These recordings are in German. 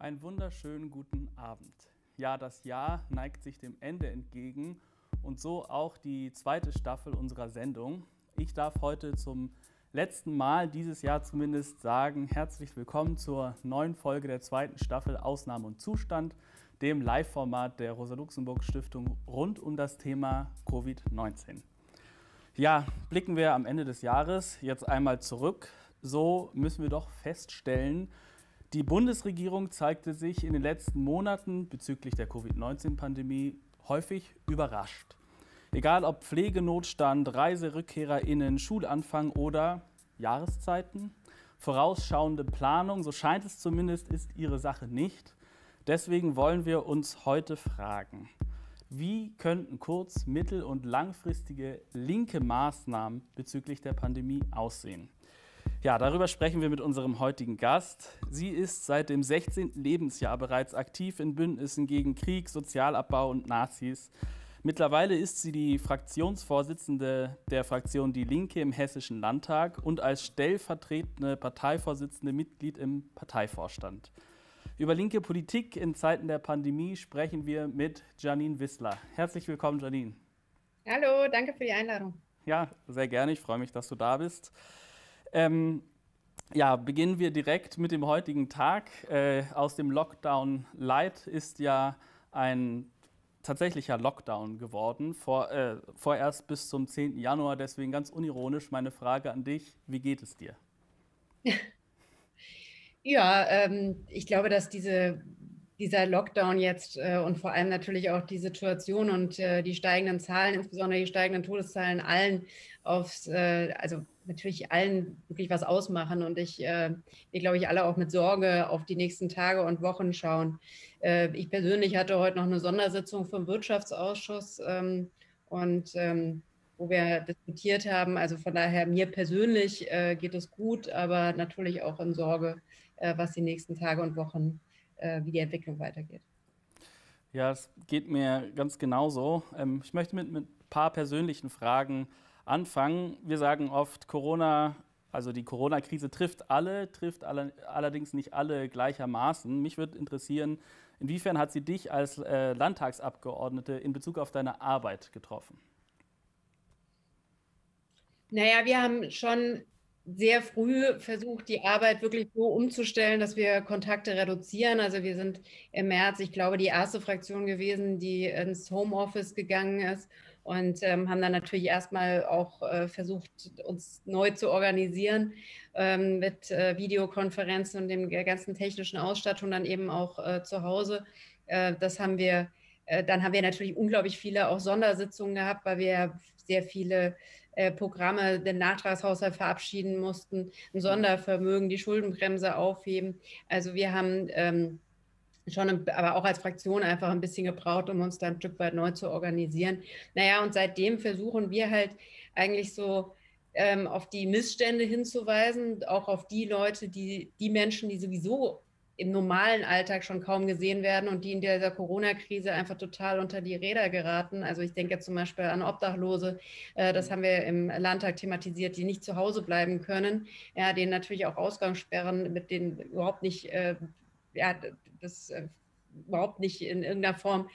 Einen wunderschönen guten Abend. Ja, das Jahr neigt sich dem Ende entgegen und so auch die zweite Staffel unserer Sendung. Ich darf heute zum letzten Mal dieses Jahr zumindest sagen, herzlich willkommen zur neuen Folge der zweiten Staffel Ausnahme und Zustand, dem Live-Format der Rosa-Luxemburg-Stiftung rund um das Thema Covid-19. Ja, blicken wir am Ende des Jahres jetzt einmal zurück. So müssen wir doch feststellen, die Bundesregierung zeigte sich in den letzten Monaten bezüglich der Covid-19-Pandemie häufig überrascht. Egal ob Pflegenotstand, Reiserückkehrerinnen, Schulanfang oder Jahreszeiten, vorausschauende Planung, so scheint es zumindest, ist ihre Sache nicht. Deswegen wollen wir uns heute fragen, wie könnten kurz-, mittel- und langfristige linke Maßnahmen bezüglich der Pandemie aussehen? Ja, darüber sprechen wir mit unserem heutigen Gast. Sie ist seit dem 16. Lebensjahr bereits aktiv in Bündnissen gegen Krieg, Sozialabbau und Nazis. Mittlerweile ist sie die Fraktionsvorsitzende der Fraktion Die Linke im Hessischen Landtag und als stellvertretende Parteivorsitzende Mitglied im Parteivorstand. Über linke Politik in Zeiten der Pandemie sprechen wir mit Janine Wissler. Herzlich willkommen, Janine. Hallo, danke für die Einladung. Ja, sehr gerne. Ich freue mich, dass du da bist. Ähm, ja, beginnen wir direkt mit dem heutigen Tag. Äh, aus dem Lockdown Light ist ja ein tatsächlicher Lockdown geworden, vor, äh, vorerst bis zum 10. Januar. Deswegen ganz unironisch meine Frage an dich, wie geht es dir? Ja, ähm, ich glaube, dass diese dieser Lockdown jetzt äh, und vor allem natürlich auch die Situation und äh, die steigenden Zahlen, insbesondere die steigenden Todeszahlen, allen aufs, äh, also natürlich allen wirklich was ausmachen und ich, äh, wir glaube ich alle auch mit Sorge auf die nächsten Tage und Wochen schauen. Äh, ich persönlich hatte heute noch eine Sondersitzung vom Wirtschaftsausschuss ähm, und ähm, wo wir diskutiert haben. Also von daher mir persönlich äh, geht es gut, aber natürlich auch in Sorge, was die nächsten Tage und Wochen äh, wie die Entwicklung weitergeht. Ja, es geht mir ganz genauso. Ähm, ich möchte mit, mit ein paar persönlichen Fragen anfangen. Wir sagen oft, Corona, also die Corona-Krise trifft alle, trifft alle, allerdings nicht alle gleichermaßen. Mich würde interessieren, inwiefern hat sie dich als äh, Landtagsabgeordnete in Bezug auf deine Arbeit getroffen? Naja, wir haben schon sehr früh versucht, die Arbeit wirklich so umzustellen, dass wir Kontakte reduzieren. Also wir sind im März, ich glaube, die erste Fraktion gewesen, die ins Homeoffice gegangen ist und ähm, haben dann natürlich erstmal auch äh, versucht, uns neu zu organisieren ähm, mit äh, Videokonferenzen und dem ganzen technischen Ausstattung dann eben auch äh, zu Hause. Äh, das haben wir äh, dann haben wir natürlich unglaublich viele auch Sondersitzungen gehabt, weil wir sehr viele Programme den Nachtragshaushalt verabschieden mussten, ein Sondervermögen, die Schuldenbremse aufheben. Also wir haben ähm, schon, aber auch als Fraktion einfach ein bisschen gebraucht, um uns dann ein Stück weit neu zu organisieren. Naja, und seitdem versuchen wir halt eigentlich so ähm, auf die Missstände hinzuweisen, auch auf die Leute, die, die Menschen, die sowieso im normalen Alltag schon kaum gesehen werden und die in dieser Corona-Krise einfach total unter die Räder geraten. Also ich denke zum Beispiel an Obdachlose, äh, das haben wir im Landtag thematisiert, die nicht zu Hause bleiben können, ja, denen natürlich auch Ausgangssperren, mit denen überhaupt nicht äh, ja, das äh, überhaupt nicht in irgendeiner Form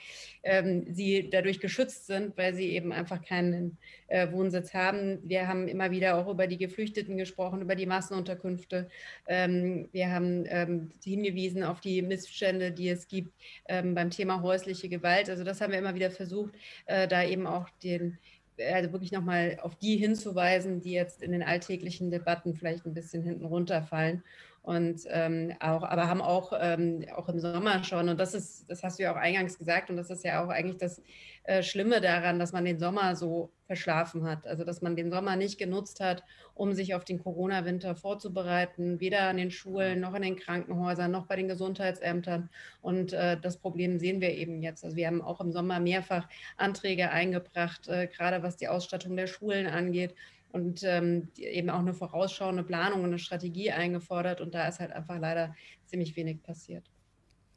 ähm, sie dadurch geschützt sind, weil sie eben einfach keinen äh, Wohnsitz haben. Wir haben immer wieder auch über die Geflüchteten gesprochen, über die Massenunterkünfte. Ähm, wir haben ähm, hingewiesen auf die Missstände, die es gibt ähm, beim Thema häusliche Gewalt. Also das haben wir immer wieder versucht, äh, da eben auch den also wirklich nochmal auf die hinzuweisen, die jetzt in den alltäglichen Debatten vielleicht ein bisschen hinten runterfallen und ähm, auch, aber haben auch, ähm, auch im Sommer schon, und das ist, das hast du ja auch eingangs gesagt, und das ist ja auch eigentlich das äh, Schlimme daran, dass man den Sommer so verschlafen hat. Also dass man den Sommer nicht genutzt hat, um sich auf den Corona-Winter vorzubereiten, weder an den Schulen noch in den Krankenhäusern noch bei den Gesundheitsämtern. Und äh, das Problem sehen wir eben jetzt. Also wir haben auch im Sommer mehrfach Anträge eingebracht, äh, gerade was die Ausstattung der Schulen angeht und ähm, eben auch eine vorausschauende Planung und eine Strategie eingefordert. Und da ist halt einfach leider ziemlich wenig passiert.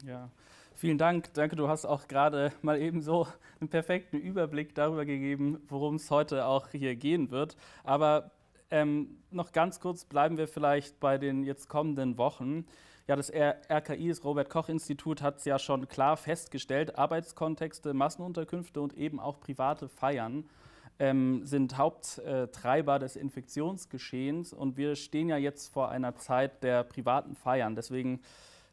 Ja, vielen Dank. Danke, du hast auch gerade mal eben so einen perfekten Überblick darüber gegeben, worum es heute auch hier gehen wird. Aber ähm, noch ganz kurz bleiben wir vielleicht bei den jetzt kommenden Wochen. Ja, das RKI, das Robert-Koch-Institut, hat es ja schon klar festgestellt, Arbeitskontexte, Massenunterkünfte und eben auch private Feiern ähm, sind Haupttreiber des Infektionsgeschehens und wir stehen ja jetzt vor einer Zeit der privaten Feiern. Deswegen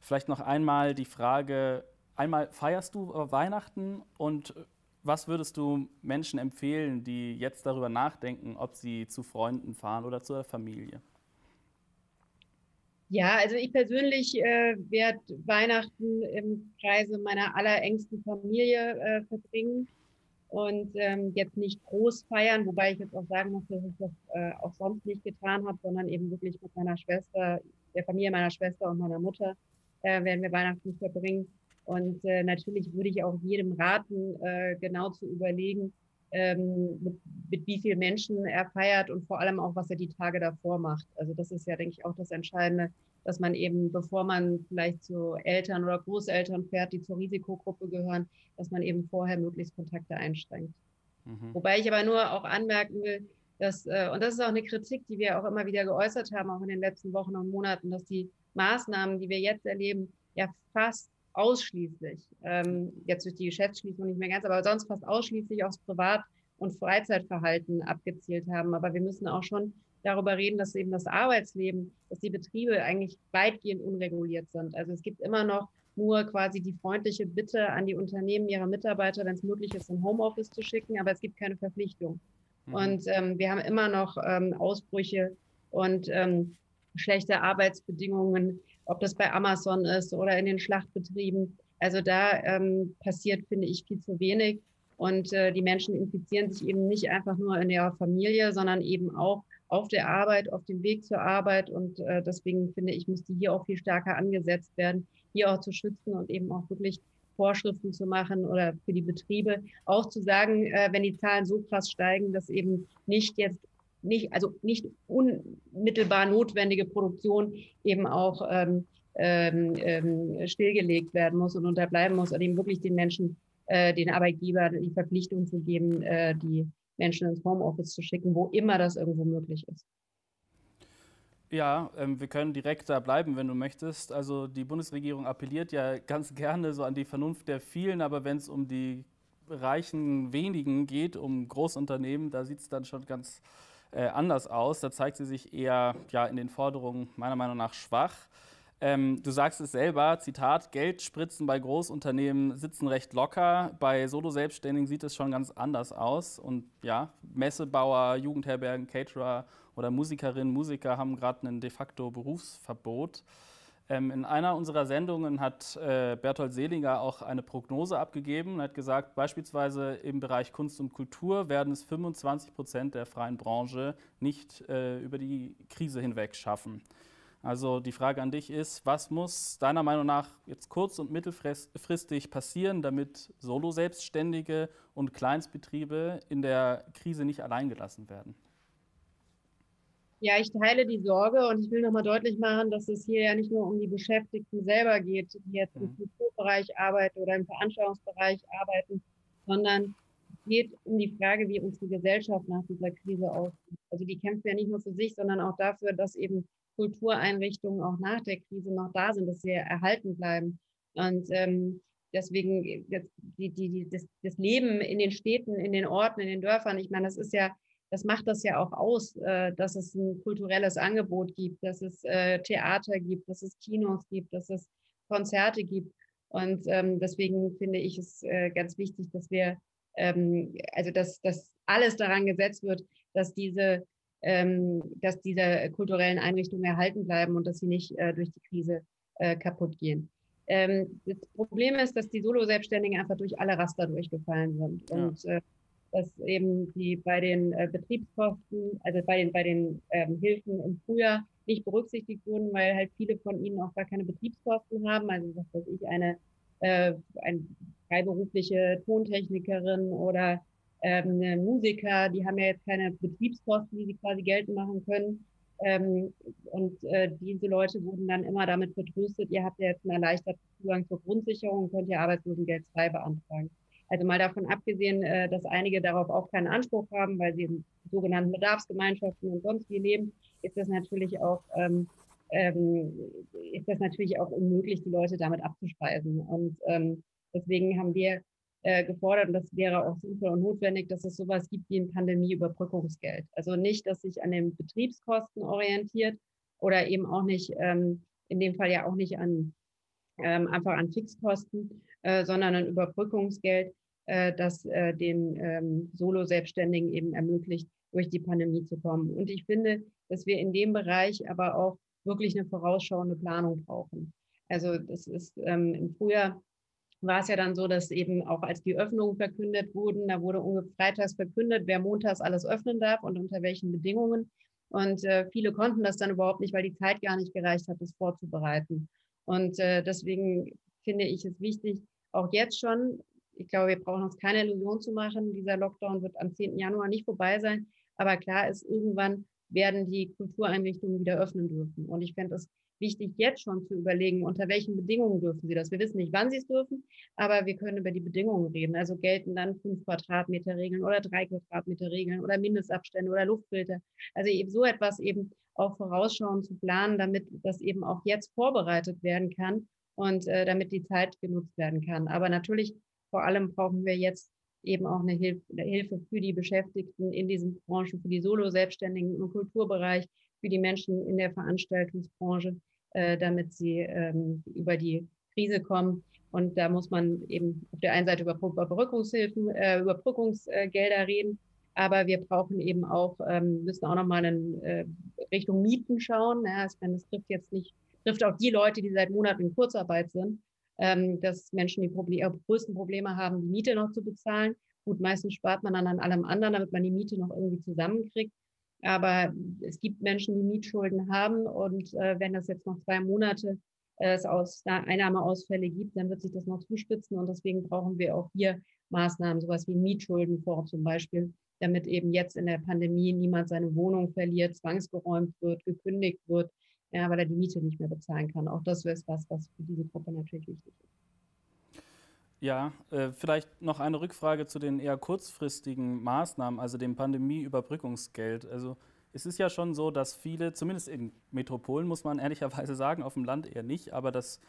vielleicht noch einmal die Frage, einmal feierst du Weihnachten und was würdest du Menschen empfehlen, die jetzt darüber nachdenken, ob sie zu Freunden fahren oder zur Familie? Ja, also ich persönlich äh, werde Weihnachten im Kreise meiner allerengsten Familie äh, verbringen und ähm, jetzt nicht groß feiern, wobei ich jetzt auch sagen muss, dass ich das äh, auch sonst nicht getan habe, sondern eben wirklich mit meiner Schwester, der Familie meiner Schwester und meiner Mutter äh, werden wir Weihnachten verbringen. Und äh, natürlich würde ich auch jedem raten, äh, genau zu überlegen, ähm, mit, mit, wie vielen Menschen er feiert und vor allem auch, was er die Tage davor macht. Also das ist ja, denke ich, auch das Entscheidende, dass man eben, bevor man vielleicht zu Eltern oder Großeltern fährt, die zur Risikogruppe gehören, dass man eben vorher möglichst Kontakte einschränkt. Mhm. Wobei ich aber nur auch anmerken will, dass, äh, und das ist auch eine Kritik, die wir auch immer wieder geäußert haben, auch in den letzten Wochen und Monaten, dass die Maßnahmen, die wir jetzt erleben, ja fast ausschließlich, ähm, jetzt durch die Geschäftsschließung nicht mehr ganz, aber sonst fast ausschließlich aufs Privat- und Freizeitverhalten abgezielt haben. Aber wir müssen auch schon darüber reden, dass eben das Arbeitsleben, dass die Betriebe eigentlich weitgehend unreguliert sind. Also es gibt immer noch nur quasi die freundliche Bitte an die Unternehmen, ihre Mitarbeiter, wenn es möglich ist, in Homeoffice zu schicken, aber es gibt keine Verpflichtung. Mhm. Und ähm, wir haben immer noch ähm, Ausbrüche und ähm, schlechte Arbeitsbedingungen ob das bei Amazon ist oder in den Schlachtbetrieben. Also da ähm, passiert, finde ich, viel zu wenig. Und äh, die Menschen infizieren sich eben nicht einfach nur in ihrer Familie, sondern eben auch auf der Arbeit, auf dem Weg zur Arbeit. Und äh, deswegen finde ich, müsste hier auch viel stärker angesetzt werden, hier auch zu schützen und eben auch wirklich Vorschriften zu machen oder für die Betriebe auch zu sagen, äh, wenn die Zahlen so krass steigen, dass eben nicht jetzt nicht, also nicht unmittelbar notwendige Produktion eben auch ähm, ähm, ähm, stillgelegt werden muss und unterbleiben muss, und eben wirklich den Menschen, äh, den Arbeitgeber die Verpflichtung zu geben, äh, die Menschen ins Homeoffice zu schicken, wo immer das irgendwo möglich ist. Ja, ähm, wir können direkt da bleiben, wenn du möchtest. Also die Bundesregierung appelliert ja ganz gerne so an die Vernunft der vielen, aber wenn es um die reichen wenigen geht, um Großunternehmen, da sieht es dann schon ganz äh, anders aus. Da zeigt sie sich eher ja, in den Forderungen meiner Meinung nach schwach. Ähm, du sagst es selber, Zitat, Geldspritzen bei Großunternehmen sitzen recht locker. Bei Solo-Selbstständigen sieht es schon ganz anders aus. Und ja, Messebauer, Jugendherbergen, Caterer oder Musikerinnen, Musiker haben gerade ein de facto Berufsverbot. Ähm, in einer unserer Sendungen hat äh, Berthold Selinger auch eine Prognose abgegeben und hat gesagt, beispielsweise im Bereich Kunst und Kultur werden es 25 Prozent der freien Branche nicht äh, über die Krise hinweg schaffen. Also die Frage an dich ist, was muss deiner Meinung nach jetzt kurz- und mittelfristig passieren, damit Solo-Selbstständige und Kleinstbetriebe in der Krise nicht alleingelassen werden? Ja, ich teile die Sorge und ich will nochmal deutlich machen, dass es hier ja nicht nur um die Beschäftigten selber geht, die jetzt im mhm. Kulturbereich arbeiten oder im Veranstaltungsbereich arbeiten, sondern es geht um die Frage, wie unsere Gesellschaft nach dieser Krise aussieht. Also die kämpft ja nicht nur für sich, sondern auch dafür, dass eben Kultureinrichtungen auch nach der Krise noch da sind, dass sie erhalten bleiben. Und ähm, deswegen die, die, die, das, das Leben in den Städten, in den Orten, in den Dörfern, ich meine, das ist ja das macht das ja auch aus, äh, dass es ein kulturelles Angebot gibt, dass es äh, Theater gibt, dass es Kinos gibt, dass es Konzerte gibt. Und ähm, deswegen finde ich es äh, ganz wichtig, dass wir, ähm, also dass, dass alles daran gesetzt wird, dass diese, dass diese kulturellen Einrichtungen erhalten bleiben und dass sie nicht äh, durch die Krise äh, kaputt gehen. Ähm, das Problem ist, dass die Solo-Selbstständigen einfach durch alle Raster durchgefallen sind. Ja. Und äh, dass eben die bei den Betriebskosten, also bei den, bei den ähm, Hilfen im Frühjahr nicht berücksichtigt wurden, weil halt viele von ihnen auch gar keine Betriebskosten haben. Also was weiß ich, eine, eine freiberufliche Tontechnikerin oder ähm, Musiker, die haben ja jetzt keine Betriebskosten, die sie quasi geltend machen können. Ähm, und äh, diese Leute wurden dann immer damit vertröstet, ihr habt ja jetzt einen erleichterten Zugang zur Grundsicherung und könnt ihr Arbeitslosengeld 2 beantragen. Also mal davon abgesehen, äh, dass einige darauf auch keinen Anspruch haben, weil sie in sogenannten Bedarfsgemeinschaften und sonst wie leben, ist das natürlich auch ähm, ähm, ist das natürlich auch unmöglich, die Leute damit abzuspeisen. Und ähm, deswegen haben wir äh, gefordert, und das wäre auch sinnvoll und notwendig, dass es sowas gibt wie ein Pandemieüberbrückungsgeld. Also nicht, dass sich an den Betriebskosten orientiert oder eben auch nicht, ähm, in dem Fall ja auch nicht an ähm, einfach an Fixkosten, äh, sondern ein Überbrückungsgeld, äh, das äh, den ähm, Solo-Selbstständigen eben ermöglicht, durch die Pandemie zu kommen. Und ich finde, dass wir in dem Bereich aber auch wirklich eine vorausschauende Planung brauchen. Also das ist ähm, im Frühjahr war es ja dann so, dass eben auch als die Öffnungen verkündet wurden, da wurde freitags verkündet, wer montags alles öffnen darf und unter welchen Bedingungen. Und äh, viele konnten das dann überhaupt nicht, weil die Zeit gar nicht gereicht hat, das vorzubereiten. Und äh, deswegen finde ich es wichtig, auch jetzt schon, ich glaube, wir brauchen uns keine Illusion zu machen, dieser Lockdown wird am 10. Januar nicht vorbei sein. Aber klar ist, irgendwann werden die Kultureinrichtungen wieder öffnen dürfen. Und ich fände es wichtig, jetzt schon zu überlegen, unter welchen Bedingungen dürfen sie das. Wir wissen nicht, wann sie es dürfen, aber wir können über die Bedingungen reden. Also gelten dann fünf Quadratmeter Regeln oder drei Quadratmeter Regeln oder Mindestabstände oder Luftfilter. Also eben so etwas eben auch vorausschauend zu planen, damit das eben auch jetzt vorbereitet werden kann und äh, damit die Zeit genutzt werden kann. Aber natürlich vor allem brauchen wir jetzt eben auch eine Hilfe, eine Hilfe für die Beschäftigten in diesen Branchen, für die Solo-Selbstständigen im Kulturbereich, für die Menschen in der Veranstaltungsbranche, äh, damit sie ähm, über die Krise kommen. Und da muss man eben auf der einen Seite über Überbrückungshilfen, äh, Überbrückungsgelder reden, aber wir brauchen eben auch, ähm, müssen auch nochmal in äh, Richtung Mieten schauen. Ja, das trifft jetzt nicht, trifft auch die Leute, die seit Monaten in Kurzarbeit sind, ähm, dass Menschen die Problem, größten Probleme haben, die Miete noch zu bezahlen. Gut, meistens spart man dann an allem anderen, damit man die Miete noch irgendwie zusammenkriegt. Aber es gibt Menschen, die Mietschulden haben und äh, wenn das jetzt noch zwei Monate äh, es aus Einnahmeausfälle gibt, dann wird sich das noch zuspitzen und deswegen brauchen wir auch hier Maßnahmen, sowas wie Mietschuldenfonds zum Beispiel, damit eben jetzt in der Pandemie niemand seine Wohnung verliert, zwangsgeräumt wird, gekündigt wird, ja, weil er die Miete nicht mehr bezahlen kann. Auch das ist was, was für diese Gruppe natürlich wichtig ist. Ja, äh, vielleicht noch eine Rückfrage zu den eher kurzfristigen Maßnahmen, also dem Pandemieüberbrückungsgeld. Also es ist ja schon so, dass viele, zumindest in Metropolen muss man ehrlicherweise sagen, auf dem Land eher nicht, aber dass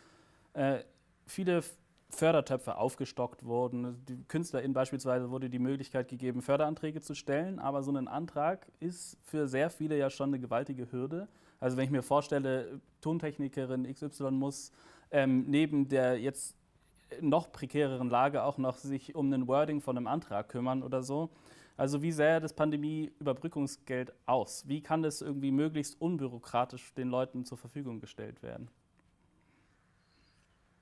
äh, viele Fördertöpfe aufgestockt wurden. Die KünstlerInnen beispielsweise wurde die Möglichkeit gegeben, Förderanträge zu stellen, aber so ein Antrag ist für sehr viele ja schon eine gewaltige Hürde. Also wenn ich mir vorstelle, Tontechnikerin XY muss ähm, neben der jetzt noch prekäreren Lage auch noch sich um ein Wording von einem Antrag kümmern oder so. Also wie sähe das Pandemie-Überbrückungsgeld aus? Wie kann das irgendwie möglichst unbürokratisch den Leuten zur Verfügung gestellt werden?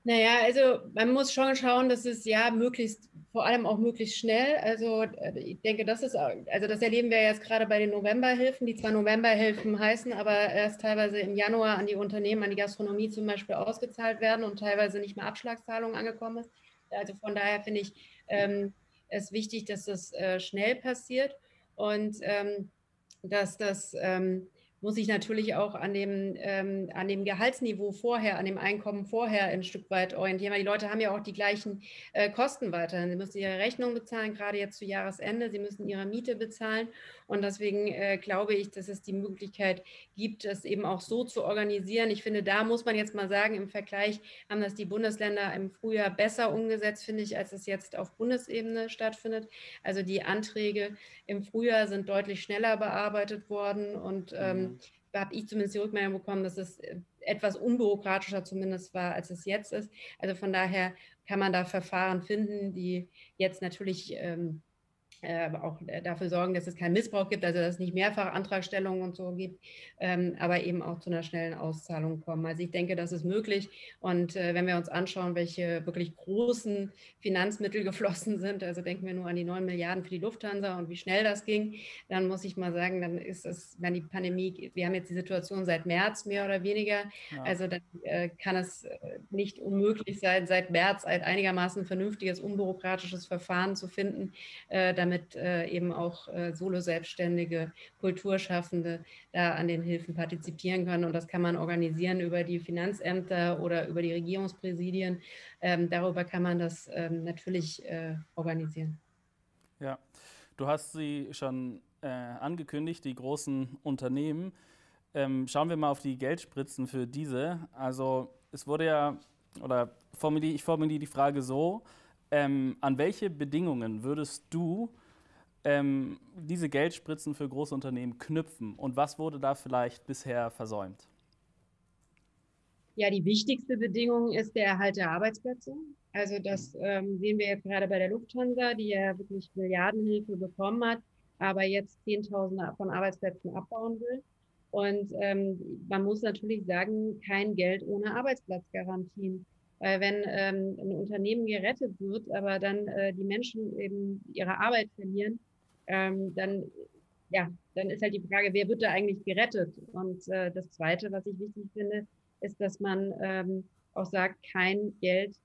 Naja, also man muss schon schauen, dass es ja möglichst, vor allem auch möglichst schnell. Also äh, ich denke, das ist, also das erleben wir jetzt gerade bei den Novemberhilfen, die zwar Novemberhilfen heißen, aber erst teilweise im Januar an die Unternehmen, an die Gastronomie zum Beispiel ausgezahlt werden und teilweise nicht mehr Abschlagszahlungen angekommen ist. Also von daher finde ich ähm, es wichtig, dass das äh, schnell passiert und ähm, dass das ähm, muss ich natürlich auch an dem, ähm, an dem Gehaltsniveau vorher, an dem Einkommen vorher ein Stück weit orientieren, weil die Leute haben ja auch die gleichen äh, Kosten weiterhin. Sie müssen ihre Rechnung bezahlen, gerade jetzt zu Jahresende, sie müssen ihre Miete bezahlen und deswegen äh, glaube ich, dass es die Möglichkeit gibt, das eben auch so zu organisieren. Ich finde, da muss man jetzt mal sagen, im Vergleich haben das die Bundesländer im Frühjahr besser umgesetzt, finde ich, als es jetzt auf Bundesebene stattfindet. Also die Anträge im Frühjahr sind deutlich schneller bearbeitet worden und ähm, mhm. Habe ich zumindest die Rückmeldung bekommen, dass es äh, etwas unbürokratischer zumindest war, als es jetzt ist. Also von daher kann man da Verfahren finden, die jetzt natürlich ähm, äh, auch äh, dafür sorgen, dass es keinen Missbrauch gibt, also dass es nicht mehrfach Antragstellungen und so gibt, ähm, aber eben auch zu einer schnellen Auszahlung kommen. Also ich denke, das ist möglich. Und äh, wenn wir uns anschauen, welche wirklich großen Finanzmittel geflossen sind, also denken wir nur an die 9 Milliarden für die Lufthansa und wie schnell das ging, dann muss ich mal sagen, dann ist es, wenn die Pandemie, wir haben jetzt die Situation seit März mehr oder weniger, ja. also dann äh, kann es äh, nicht unmöglich sein, seit März ein einigermaßen vernünftiges, unbürokratisches Verfahren zu finden, äh, damit äh, eben auch äh, Solo-Selbstständige, Kulturschaffende da an den Hilfen partizipieren können. Und das kann man organisieren über die Finanzämter oder über die Regierungspräsidien. Ähm, darüber kann man das ähm, natürlich äh, organisieren. Ja, du hast sie schon angekündigt, die großen Unternehmen. ähm, schauen wir mal auf die Geldspritzen für diese. Also es wurde ja, oder formuliere, ich formuliere die Frage so, ähm, an welche Bedingungen würdest du ähm, diese Geldspritzen für große Unternehmen knüpfen und was wurde da vielleicht bisher versäumt? Ja, die wichtigste Bedingung ist der Erhalt der Arbeitsplätze. Also das ähm, sehen wir jetzt gerade bei der Lufthansa, die ja wirklich Milliardenhilfe bekommen hat, aber jetzt Zehntausende von Arbeitsplätzen abbauen will. Und ähm, man muss natürlich sagen, kein Geld ohne Arbeitsplatzgarantien. Weil wenn ähm, ein Unternehmen gerettet wird, aber dann äh, die Menschen eben ihre Arbeit verlieren, ähm, dann, ja, dann ist halt die Frage, wer wird da eigentlich gerettet? Und äh, das Zweite, was ich wichtig finde, ist, dass man ähm, auch sagt, kein Geld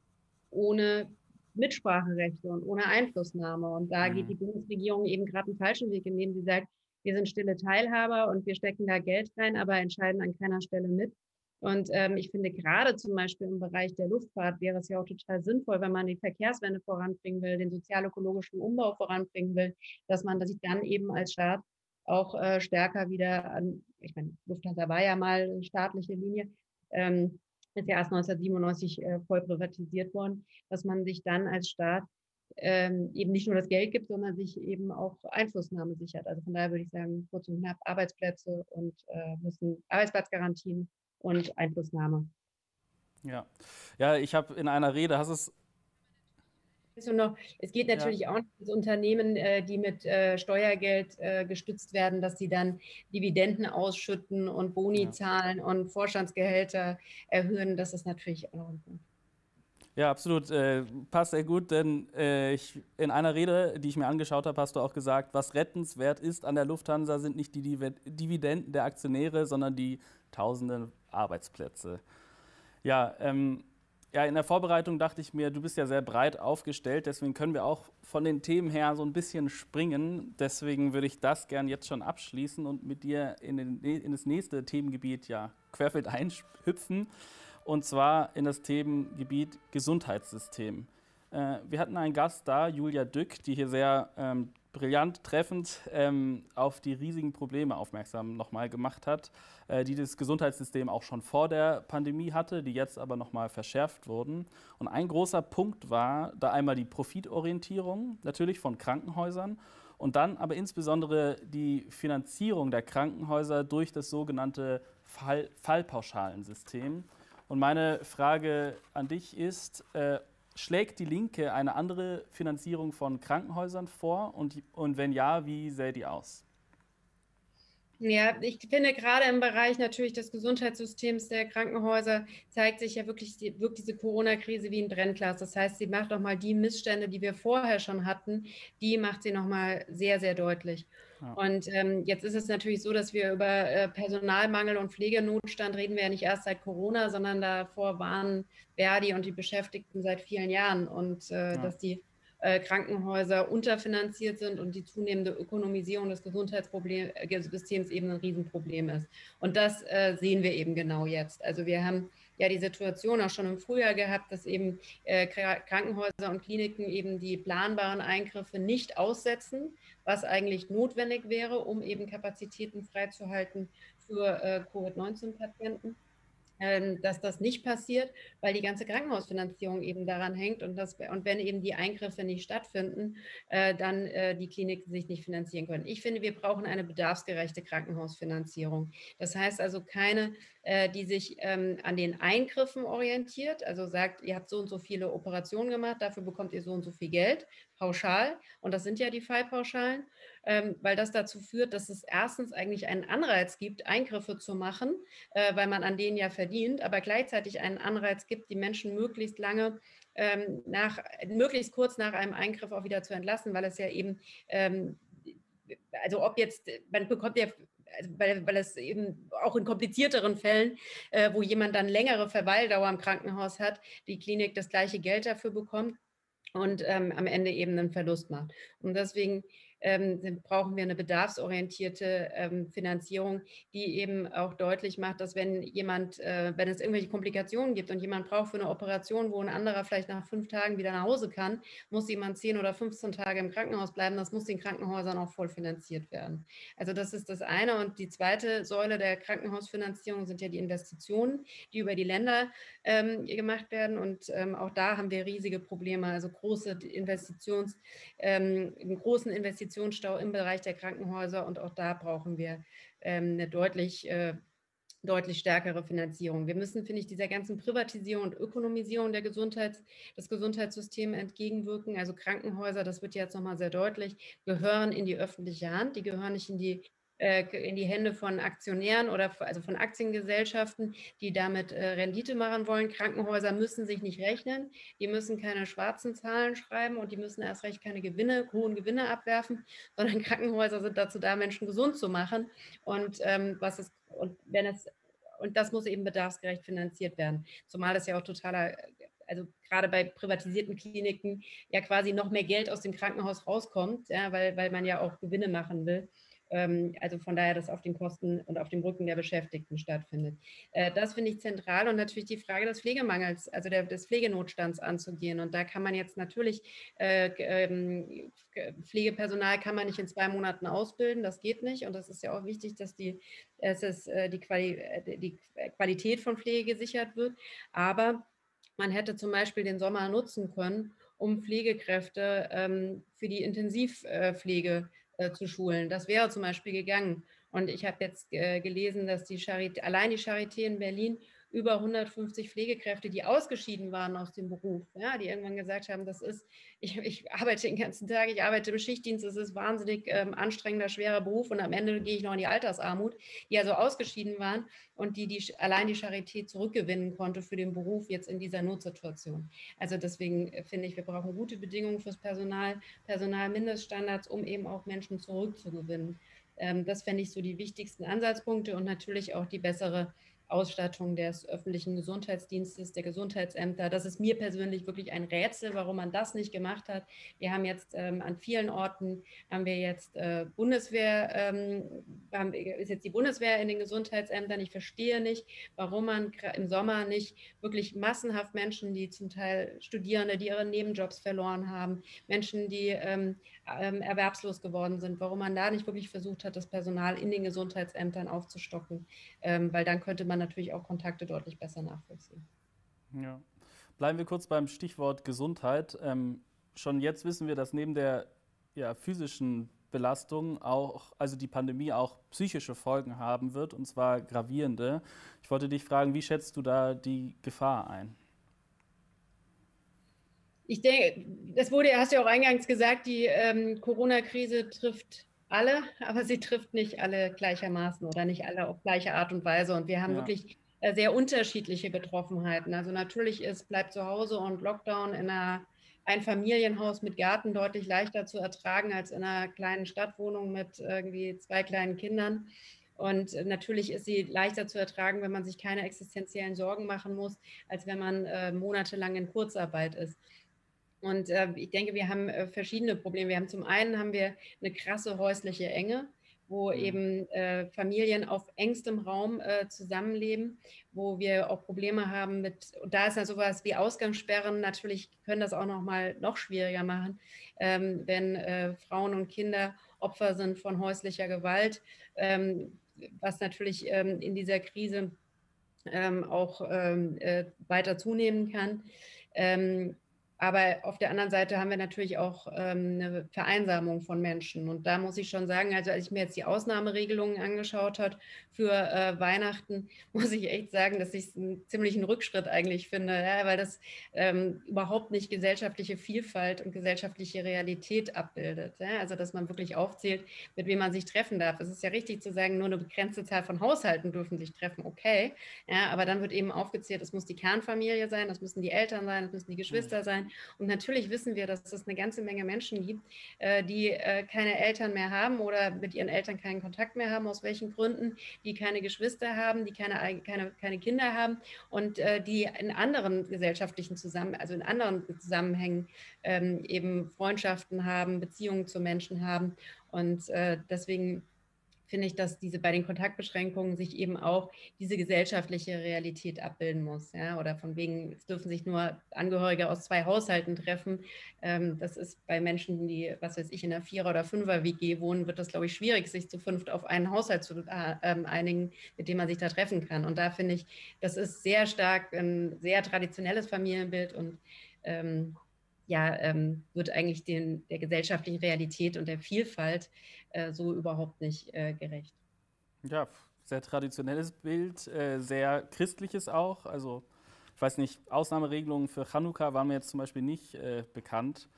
ohne Mitspracherechte und ohne Einflussnahme. Und da mhm. geht die Bundesregierung eben gerade einen falschen Weg, indem sie sagt, wir sind stille Teilhaber und wir stecken da Geld rein, aber entscheiden an keiner Stelle mit. Und ähm, ich finde gerade zum Beispiel im Bereich der Luftfahrt wäre es ja auch total sinnvoll, wenn man die Verkehrswende voranbringen will, den sozial-ökologischen Umbau voranbringen will, dass man sich dann eben als Staat auch äh, stärker wieder an, ich meine, Lufthansa war ja mal eine staatliche Linie, ähm, ist ja erst 1997 äh, voll privatisiert worden, dass man sich dann als Staat ähm, eben nicht nur das Geld gibt, sondern sich eben auch Einflussnahme sichert. Also von daher würde ich sagen, kurz und knapp Arbeitsplätze und äh, müssen Arbeitsplatzgarantien und Einflussnahme. Ja, ja ich habe in einer Rede, hast es noch, es geht natürlich ja. auch um Unternehmen, äh, die mit äh, Steuergeld äh, gestützt werden, dass sie dann Dividenden ausschütten und Boni ja. zahlen und Vorstandsgehälter erhöhen. Das ist natürlich auch ein Punkt. Ja, absolut. Äh, passt sehr gut, denn äh, ich, in einer Rede, die ich mir angeschaut habe, hast du auch gesagt, was rettenswert ist an der Lufthansa, sind nicht die Dividenden der Aktionäre, sondern die tausenden Arbeitsplätze. Ja, ähm, ja, in der Vorbereitung dachte ich mir, du bist ja sehr breit aufgestellt, deswegen können wir auch von den Themen her so ein bisschen springen. Deswegen würde ich das gern jetzt schon abschließen und mit dir in, den, in das nächste Themengebiet ja querfeld einhüpfen und zwar in das Themengebiet Gesundheitssystem. Äh, wir hatten einen Gast da, Julia Dück, die hier sehr ähm, brillant treffend ähm, auf die riesigen Probleme aufmerksam nochmal gemacht hat, äh, die das Gesundheitssystem auch schon vor der Pandemie hatte, die jetzt aber nochmal verschärft wurden. Und ein großer Punkt war da einmal die Profitorientierung natürlich von Krankenhäusern und dann aber insbesondere die Finanzierung der Krankenhäuser durch das sogenannte Fall Fallpauschalensystem. Und meine Frage an dich ist, äh, Schlägt die Linke eine andere Finanzierung von Krankenhäusern vor? Und, und wenn ja, wie sähe die aus? Ja, ich finde gerade im Bereich natürlich des Gesundheitssystems der Krankenhäuser zeigt sich ja wirklich, die, wirkt diese Corona-Krise wie ein Brennglas. Das heißt, sie macht nochmal die Missstände, die wir vorher schon hatten, die macht sie nochmal sehr, sehr deutlich. Ja. Und ähm, jetzt ist es natürlich so, dass wir über äh, Personalmangel und Pflegenotstand reden wir ja nicht erst seit Corona, sondern davor waren Verdi und die Beschäftigten seit vielen Jahren und äh, ja. dass die äh, Krankenhäuser unterfinanziert sind und die zunehmende Ökonomisierung des Gesundheitssystems eben ein Riesenproblem ist. Und das äh, sehen wir eben genau jetzt. Also wir haben ja die Situation auch schon im Frühjahr gehabt, dass eben äh, Krankenhäuser und Kliniken eben die planbaren Eingriffe nicht aussetzen, was eigentlich notwendig wäre, um eben Kapazitäten freizuhalten für äh, Covid-19-Patienten. Ähm, dass das nicht passiert, weil die ganze Krankenhausfinanzierung eben daran hängt und, das, und wenn eben die Eingriffe nicht stattfinden, äh, dann äh, die Kliniken sich nicht finanzieren können. Ich finde, wir brauchen eine bedarfsgerechte Krankenhausfinanzierung. Das heißt also keine, äh, die sich ähm, an den Eingriffen orientiert, also sagt, ihr habt so und so viele Operationen gemacht, dafür bekommt ihr so und so viel Geld, pauschal. Und das sind ja die Fallpauschalen ähm, weil das dazu führt, dass es erstens eigentlich einen Anreiz gibt, Eingriffe zu machen, äh, weil man an denen ja verdient, aber gleichzeitig einen Anreiz gibt, die Menschen möglichst lange ähm, nach, möglichst kurz nach einem Eingriff auch wieder zu entlassen, weil es ja eben, ähm, also ob jetzt, man bekommt ja also weil, weil es eben auch in komplizierteren Fällen, äh, wo jemand dann längere Verweildauer im Krankenhaus hat, die Klinik das gleiche Geld dafür bekommt und ähm, am Ende eben einen Verlust macht. Und deswegen ähm, brauchen wir eine bedarfsorientierte ähm, Finanzierung, die eben auch deutlich macht, dass wenn jemand, äh, wenn es irgendwelche Komplikationen gibt und jemand braucht für eine Operation, wo ein anderer vielleicht nach fünf Tagen wieder nach Hause kann, muss jemand 10 oder 15 Tage im Krankenhaus bleiben. Das muss den Krankenhäusern auch voll finanziert werden. Also das ist das eine. Und die zweite Säule der Krankenhausfinanzierung sind ja die Investitionen, die über die Länder ähm, gemacht werden. Und ähm, auch da haben wir riesige Probleme, also große Investitions, ähm, einen großen Investitionsstau im Bereich der Krankenhäuser. Und auch da brauchen wir ähm, eine deutlich äh, deutlich stärkere Finanzierung. Wir müssen, finde ich, dieser ganzen Privatisierung und Ökonomisierung der Gesundheits, des Gesundheitssystems entgegenwirken. Also Krankenhäuser, das wird jetzt nochmal sehr deutlich, gehören in die öffentliche Hand. Die gehören nicht in die in die Hände von Aktionären oder also von Aktiengesellschaften, die damit äh, Rendite machen wollen. Krankenhäuser müssen sich nicht rechnen, die müssen keine schwarzen Zahlen schreiben und die müssen erst recht keine Gewinne, hohen Gewinne abwerfen, sondern Krankenhäuser sind dazu da, Menschen gesund zu machen. Und ähm, was ist, und wenn es und das muss eben bedarfsgerecht finanziert werden. Zumal das ja auch totaler also gerade bei privatisierten Kliniken ja quasi noch mehr Geld aus dem Krankenhaus rauskommt, ja, weil, weil man ja auch Gewinne machen will. Ähm, also von daher, dass auf den Kosten und auf dem Rücken der Beschäftigten stattfindet. Äh, das finde ich zentral und natürlich die Frage des Pflegemangels, also der, des Pflegenotstands anzugehen. Und da kann man jetzt natürlich, äh, ähm, Pflegepersonal kann man nicht in zwei Monaten ausbilden, das geht nicht. Und das ist ja auch wichtig, dass die, es äh, die, Quali die Qualität von Pflege gesichert wird. Aber man hätte zum Beispiel den Sommer nutzen können, um Pflegekräfte ähm, für die Intensivpflege äh, zu schulen. Das wäre zum Beispiel gegangen. Und ich habe jetzt äh, gelesen, dass die Charité, allein die Charité in Berlin über 150 Pflegekräfte, die ausgeschieden waren aus dem Beruf, ja, die irgendwann gesagt haben, das ist, ich, ich arbeite den ganzen Tag, ich arbeite im Schichtdienst, es ist wahnsinnig ähm, anstrengender, schwerer Beruf und am Ende gehe ich noch in die Altersarmut, die also ausgeschieden waren und die, die allein die Charité zurückgewinnen konnte für den Beruf jetzt in dieser Notsituation. Also deswegen äh, finde ich, wir brauchen gute Bedingungen fürs Personal, Personalmindeststandards, um eben auch Menschen zurückzugewinnen. Ähm, das fände ich so die wichtigsten Ansatzpunkte und natürlich auch die bessere Ausstattung des öffentlichen Gesundheitsdienstes, der Gesundheitsämter. Das ist mir persönlich wirklich ein Rätsel, warum man das nicht gemacht hat. Wir haben jetzt ähm, an vielen Orten haben wir jetzt äh, Bundeswehr, ähm, haben, ist jetzt die Bundeswehr in den Gesundheitsämtern. Ich verstehe nicht, warum man im Sommer nicht wirklich massenhaft Menschen, die zum Teil Studierende, die ihre Nebenjobs verloren haben, Menschen, die ähm, ähm, erwerbslos geworden sind, warum man da nicht wirklich versucht hat, das Personal in den Gesundheitsämtern aufzustocken, ähm, weil dann könnte man natürlich auch Kontakte deutlich besser nachvollziehen. Ja. Bleiben wir kurz beim Stichwort Gesundheit. Ähm, schon jetzt wissen wir, dass neben der ja, physischen Belastung auch, also die Pandemie auch psychische Folgen haben wird, und zwar gravierende. Ich wollte dich fragen, wie schätzt du da die Gefahr ein? Ich denke, das wurde, hast du ja auch eingangs gesagt, die ähm, Corona-Krise trifft alle, aber sie trifft nicht alle gleichermaßen oder nicht alle auf gleiche Art und Weise. Und wir haben ja. wirklich äh, sehr unterschiedliche Betroffenheiten. Also natürlich ist, bleibt zu Hause und Lockdown in einer ein Familienhaus mit Garten deutlich leichter zu ertragen als in einer kleinen Stadtwohnung mit irgendwie zwei kleinen Kindern. Und natürlich ist sie leichter zu ertragen, wenn man sich keine existenziellen Sorgen machen muss, als wenn man äh, monatelang in Kurzarbeit ist. Und äh, ich denke, wir haben äh, verschiedene Probleme. Wir haben zum einen haben wir eine krasse häusliche Enge, wo mhm. eben äh, Familien auf engstem Raum äh, zusammenleben, wo wir auch Probleme haben mit, und da ist ja sowas wie Ausgangssperren natürlich können das auch noch mal noch schwieriger machen, ähm, wenn äh, Frauen und Kinder Opfer sind von häuslicher Gewalt, ähm, was natürlich ähm, in dieser Krise ähm, auch ähm, äh, weiter zunehmen kann. Aber auf der anderen Seite haben wir natürlich auch ähm, eine Vereinsamung von Menschen. Und da muss ich schon sagen, also als ich mir jetzt die Ausnahmeregelungen angeschaut habe für äh, Weihnachten, muss ich echt sagen, dass ich es einen ziemlichen Rückschritt eigentlich finde, ja, weil das ähm, überhaupt nicht gesellschaftliche Vielfalt und gesellschaftliche Realität abbildet. Ja? Also dass man wirklich aufzählt, mit wem man sich treffen darf. Es ist ja richtig zu sagen, nur eine begrenzte Zahl von Haushalten dürfen sich treffen, okay. Ja, aber dann wird eben aufgezählt, es muss die Kernfamilie sein, das müssen die Eltern sein, es müssen die Geschwister sein Und natürlich wissen wir, dass es eine ganze Menge Menschen gibt, äh, die äh, keine Eltern mehr haben oder mit ihren Eltern keinen Kontakt mehr haben, aus welchen Gründen, die keine Geschwister haben, die keine, keine, keine Kinder haben und äh, die in anderen gesellschaftlichen Zusammenhängen, also in anderen Zusammenhängen ähm, eben Freundschaften haben, Beziehungen zu Menschen haben. Und deswegen finde ich, dass diese bei den Kontaktbeschränkungen sich eben auch diese gesellschaftliche Realität abbilden muss. Ja? Oder von wegen, es dürfen sich nur Angehörige aus zwei Haushalten treffen. Ähm, das ist bei Menschen, die, was weiß ich, in einer Vierer- oder Fünfer-WG wohnen, wird das, glaube ich, schwierig, sich zu fünft auf einen Haushalt zu äh, ähm, einigen, mit dem man sich da treffen kann. Und da finde ich, das ist sehr stark ein sehr traditionelles Familienbild und ähm, ja, ähm, wird eigentlich den, der gesellschaftlichen Realität und der Vielfalt äh, so überhaupt nicht äh, gerecht. Ja, sehr traditionelles Bild, äh, sehr christliches auch. Also ich weiß nicht, Ausnahmeregelungen für Chanukka waren mir jetzt zum Beispiel nicht äh, bekannt.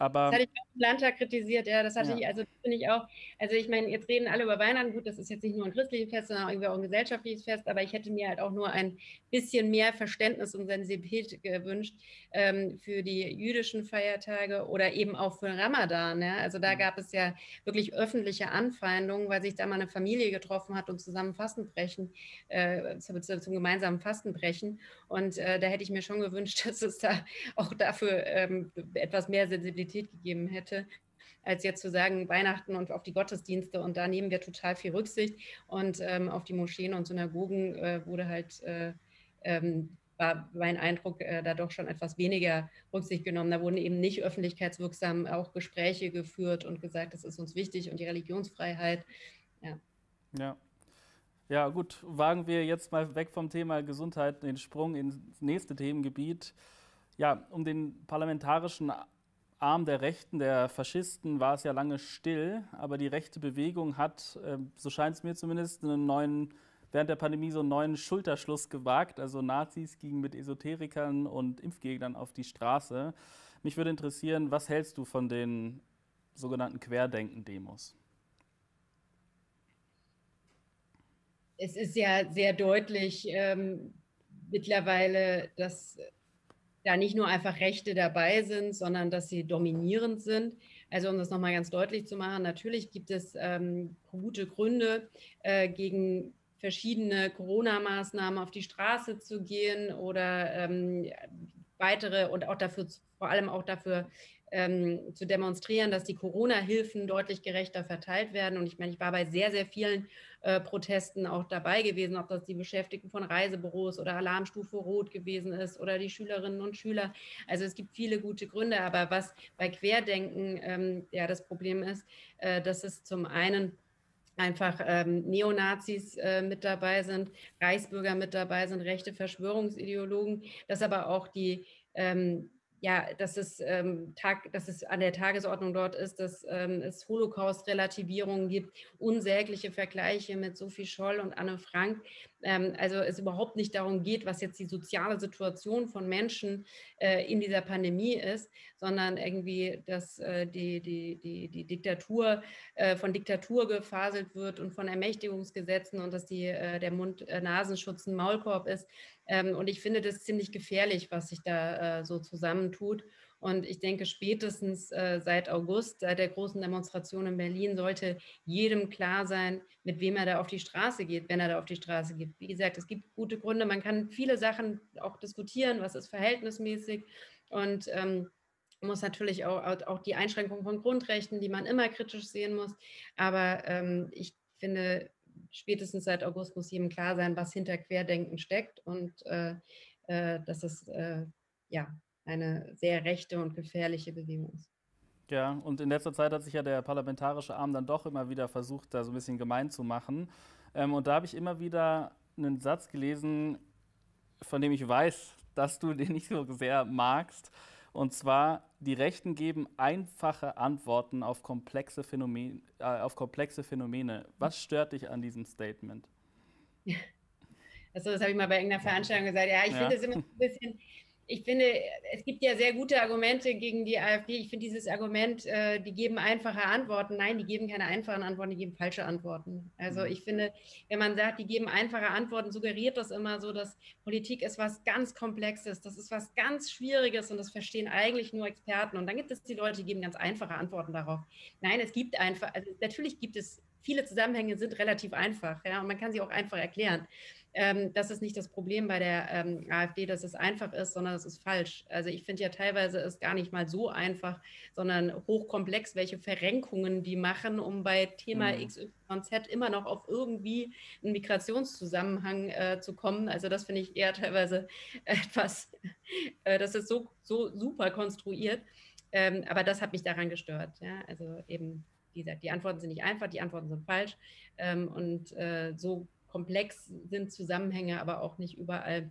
Aber das hatte ich auch im Landtag kritisiert, ja, das hatte ja. ich, also finde ich auch, also ich meine, jetzt reden alle über Weihnachten, gut, das ist jetzt nicht nur ein christliches Fest, sondern irgendwie auch ein gesellschaftliches Fest, aber ich hätte mir halt auch nur ein bisschen mehr Verständnis und Sensibilität gewünscht ähm, für die jüdischen Feiertage oder eben auch für Ramadan, ja, also da mhm. gab es ja wirklich öffentliche Anfeindungen, weil sich da mal eine Familie getroffen hat und zusammen Fastenbrechen, äh, zum, zum, gemeinsamen Fastenbrechen und äh, da hätte ich mir schon gewünscht, dass es da auch dafür ähm, etwas mehr Sensibilität gegeben hätte, als jetzt zu sagen, Weihnachten und auf die Gottesdienste und da nehmen wir total viel Rücksicht und ähm, auf die Moscheen und Synagogen äh, wurde halt, äh, ähm, war mein Eindruck, äh, da doch schon etwas weniger Rücksicht genommen. Da wurden eben nicht öffentlichkeitswirksam auch Gespräche geführt und gesagt, das ist uns wichtig und die Religionsfreiheit. Ja. Ja. Ja, gut, wagen wir jetzt mal weg vom Thema Gesundheit den Sprung ins nächste Themengebiet. Ja, um den parlamentarischen Arm der Rechten, der Faschisten, war es ja lange still, aber die rechte Bewegung hat, ähm, so scheint es mir zumindest, einen neuen, während der Pandemie so einen neuen Schulterschluss gewagt. Also Nazis gingen mit Esoterikern und Impfgegnern auf die Straße. Mich würde interessieren, was hältst du von den sogenannten Querdenken-Demos? Es ist ja sehr deutlich ähm, mittlerweile, dass da nicht nur einfach Rechte dabei sind, sondern dass sie dominierend sind. Also um das nochmal ganz deutlich zu machen, natürlich gibt es ähm, gute Gründe, äh, gegen verschiedene Corona-Maßnahmen auf die Straße zu gehen oder ähm, weitere und auch dafür, vor allem auch dafür ähm, zu demonstrieren, dass die Corona-Hilfen deutlich gerechter verteilt werden. Und ich meine, ich war bei sehr, sehr vielen äh, Protesten auch dabei gewesen, ob das die Beschäftigten von Reisebüros oder Alarmstufe Rot gewesen ist oder die Schülerinnen und Schüler. Also es gibt viele gute Gründe, aber was bei Querdenken ähm, ja das Problem ist, äh, dass es zum einen einfach ähm, Neonazis äh, mit dabei sind, Reichsbürger mit dabei sind, rechte Verschwörungsideologen, dass aber auch die ähm, ja, dass es, ähm, Tag, dass es an der Tagesordnung dort ist, dass ähm, es Holocaust-Relativierungen gibt, unsägliche Vergleiche mit Sophie Scholl und Anne Frank. Ähm, also es überhaupt nicht darum geht, was jetzt die soziale Situation von Menschen äh, in dieser Pandemie ist, sondern irgendwie, dass äh, die, die, die, die Diktatur äh, von Diktatur gefaselt wird und von Ermächtigungsgesetzen und dass die, äh, der Mund-Nasenschutz ein Maulkorb ist. Ähm, und ich finde das ziemlich gefährlich, was sich da äh, so zusammentut. Und ich denke, spätestens äh, seit August, seit der großen Demonstration in Berlin, sollte jedem klar sein, mit wem er da auf die Straße geht, wenn er da auf die Straße geht. Wie gesagt, es gibt gute Gründe. Man kann viele Sachen auch diskutieren, was ist verhältnismäßig. Und ähm, muss natürlich auch, auch die Einschränkung von Grundrechten, die man immer kritisch sehen muss. Aber ähm, ich finde, spätestens seit August muss jedem klar sein, was hinter Querdenken steckt und äh, äh, dass es äh, ja eine sehr rechte und gefährliche Bewegung ist. Ja, und in letzter Zeit hat sich ja der parlamentarische Arm dann doch immer wieder versucht, da so ein bisschen gemein zu machen. Ähm, und da habe ich immer wieder einen Satz gelesen, von dem ich weiß, dass du den nicht so sehr magst. Und zwar, die Rechten geben einfache Antworten auf komplexe, Phänomene, äh, auf komplexe Phänomene. Was stört dich an diesem Statement? Also das habe ich mal bei irgendeiner Veranstaltung gesagt. Ja, ich ja. finde es immer ein bisschen, ich finde, es gibt ja sehr gute Argumente gegen die AfD. Ich finde dieses Argument, äh, die geben einfache Antworten. Nein, die geben keine einfachen Antworten, die geben falsche Antworten. Also mhm. ich finde, wenn man sagt, die geben einfache Antworten, suggeriert das immer so, dass Politik ist was ganz Komplexes, das ist was ganz Schwieriges und das verstehen eigentlich nur Experten. Und dann gibt es die Leute, die geben ganz einfache Antworten darauf. Nein, es gibt einfach, also natürlich gibt es viele Zusammenhänge sind relativ einfach, ja, und man kann sie auch einfach erklären. Ähm, das ist nicht das Problem bei der ähm, AfD, dass es einfach ist, sondern es ist falsch. Also ich finde ja teilweise ist gar nicht mal so einfach, sondern hochkomplex, welche Verrenkungen die machen, um bei Thema mhm. XYZ immer noch auf irgendwie einen Migrationszusammenhang äh, zu kommen. Also das finde ich eher teilweise etwas, äh, das ist so, so super konstruiert. Ähm, aber das hat mich daran gestört. Ja? Also eben, wie gesagt, die Antworten sind nicht einfach, die Antworten sind falsch. Ähm, und äh, so komplex sind Zusammenhänge, aber auch nicht überall,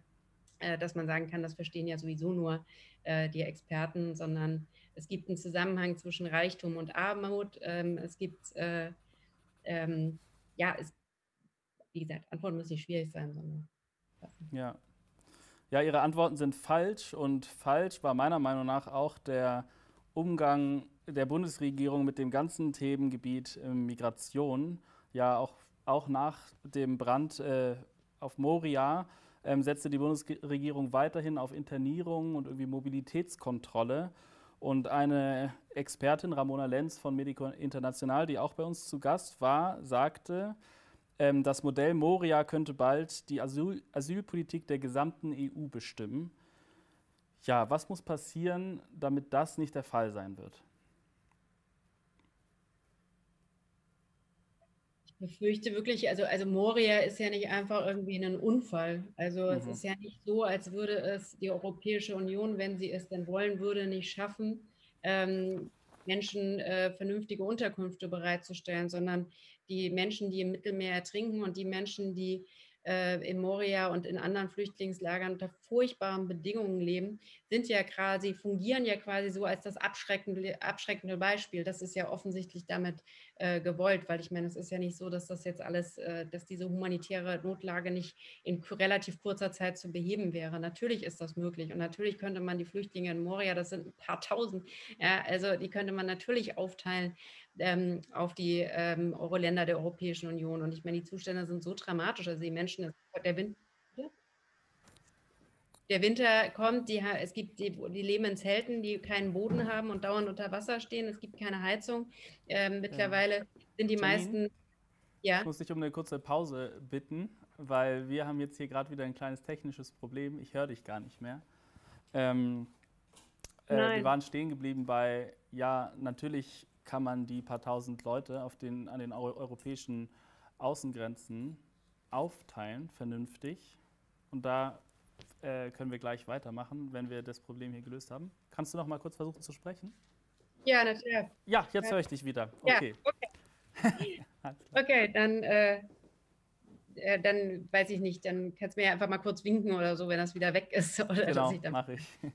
äh, dass man sagen kann, das verstehen ja sowieso nur äh, die Experten, sondern es gibt einen Zusammenhang zwischen Reichtum und Armut. Ähm, es gibt, äh, ähm, ja, es, wie gesagt, Antworten müssen nicht schwierig sein, sondern. Ja. Ja, Ihre Antworten sind falsch und falsch war meiner Meinung nach auch der Umgang der Bundesregierung mit dem ganzen Themengebiet Migration. Ja, auch auch nach dem Brand äh, auf Moria ähm, setzte die Bundesregierung weiterhin auf Internierung und irgendwie Mobilitätskontrolle. Und eine Expertin, Ramona Lenz von Medico International, die auch bei uns zu Gast war, sagte, ähm, das Modell Moria könnte bald die Asyl Asylpolitik der gesamten EU bestimmen. Ja, was muss passieren, damit das nicht der Fall sein wird? Befürchte wirklich, also, also Moria ist ja nicht einfach irgendwie ein Unfall. Also mhm. es ist ja nicht so, als würde es die Europäische Union, wenn sie es denn wollen würde, nicht schaffen, ähm, Menschen äh, vernünftige Unterkünfte bereitzustellen, sondern die Menschen, die im Mittelmeer ertrinken und die Menschen, die äh, in Moria und in anderen Flüchtlingslagern unter furchtbaren Bedingungen leben, sind ja quasi, fungieren ja quasi so als das abschreckende, abschreckende Beispiel. Das ist ja offensichtlich damit äh, gewollt, weil ich meine, es ist ja nicht so, dass das jetzt alles, äh, dass diese humanitäre Notlage nicht in relativ kurzer Zeit zu beheben wäre. Natürlich ist das möglich und natürlich könnte man die Flüchtlinge in Moria, das sind ein paar tausend, ja, also die könnte man natürlich aufteilen ähm, auf die ähm, Euro-Länder der Europäischen Union. Und ich meine, die Zustände sind so dramatisch. Also die Menschen, der Wind, der Winter kommt, die, es gibt die, die leben in Zelten, die keinen Boden haben und dauernd unter Wasser stehen. Es gibt keine Heizung. Ähm, mittlerweile sind die Janine, meisten. Ja. Ich muss dich um eine kurze Pause bitten, weil wir haben jetzt hier gerade wieder ein kleines technisches Problem. Ich höre dich gar nicht mehr. Ähm, äh, wir waren stehen geblieben bei, ja, natürlich kann man die paar tausend Leute auf den, an den europäischen Außengrenzen aufteilen, vernünftig. Und da äh, können wir gleich weitermachen, wenn wir das Problem hier gelöst haben. Kannst du noch mal kurz versuchen zu sprechen? Ja, natürlich. Ja, jetzt höre ich dich wieder. Okay. Ja, okay. okay, dann, äh, äh, dann weiß ich nicht, dann kannst du mir einfach mal kurz winken oder so, wenn das wieder weg ist. Oder genau, mache ich.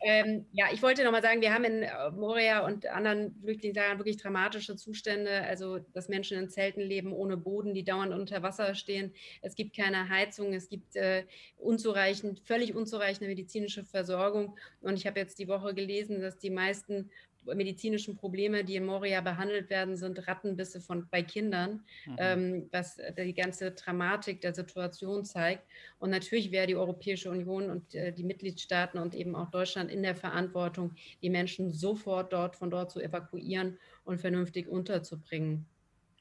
Ähm, ja, ich wollte noch mal sagen, wir haben in äh, Moria und anderen Flüchtlingslagern wirklich dramatische Zustände, also dass Menschen in Zelten leben ohne Boden, die dauernd unter Wasser stehen. Es gibt keine Heizung, es gibt äh, unzureichend, völlig unzureichende medizinische Versorgung. Und ich habe jetzt die Woche gelesen, dass die meisten medizinischen Probleme, die in Moria behandelt werden, sind Rattenbisse von, bei Kindern, mhm. ähm, was die ganze Dramatik der Situation zeigt. Und natürlich wäre die Europäische Union und äh, die Mitgliedstaaten und eben auch Deutschland in der Verantwortung, die Menschen sofort dort von dort zu evakuieren und vernünftig unterzubringen.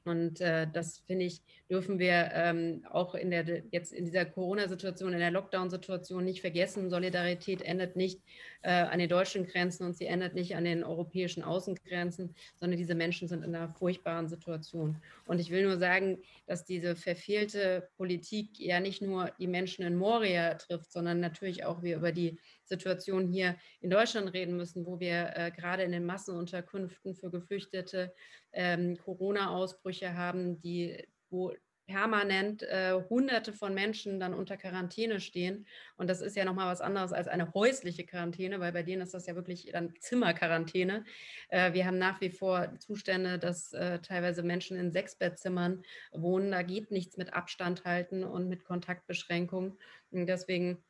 Und äh, das finde ich, dürfen wir ähm, auch in der jetzt in dieser Corona-Situation, in der Lockdown-Situation nicht vergessen. Solidarität endet nicht äh, an den deutschen Grenzen und sie endet nicht an den europäischen Außengrenzen, sondern diese Menschen sind in einer furchtbaren Situation. Und ich will nur sagen, dass diese verfehlte Politik ja nicht nur die Menschen in Moria trifft, sondern natürlich auch wir über die Situation hier in Deutschland reden müssen, wo wir äh, gerade in den Massenunterkünften für Geflüchtete ähm, Corona-Ausbrüche haben, die, wo permanent äh, Hunderte von Menschen dann unter Quarantäne stehen. Und das ist ja nochmal was anderes als eine häusliche Quarantäne, weil bei denen ist das ja wirklich dann Zimmerquarantäne. Äh, wir haben nach wie vor Zustände, dass äh, teilweise Menschen in Sechsbettzimmern wohnen. Da geht nichts mit Abstand halten und mit Kontaktbeschränkungen. Deswegen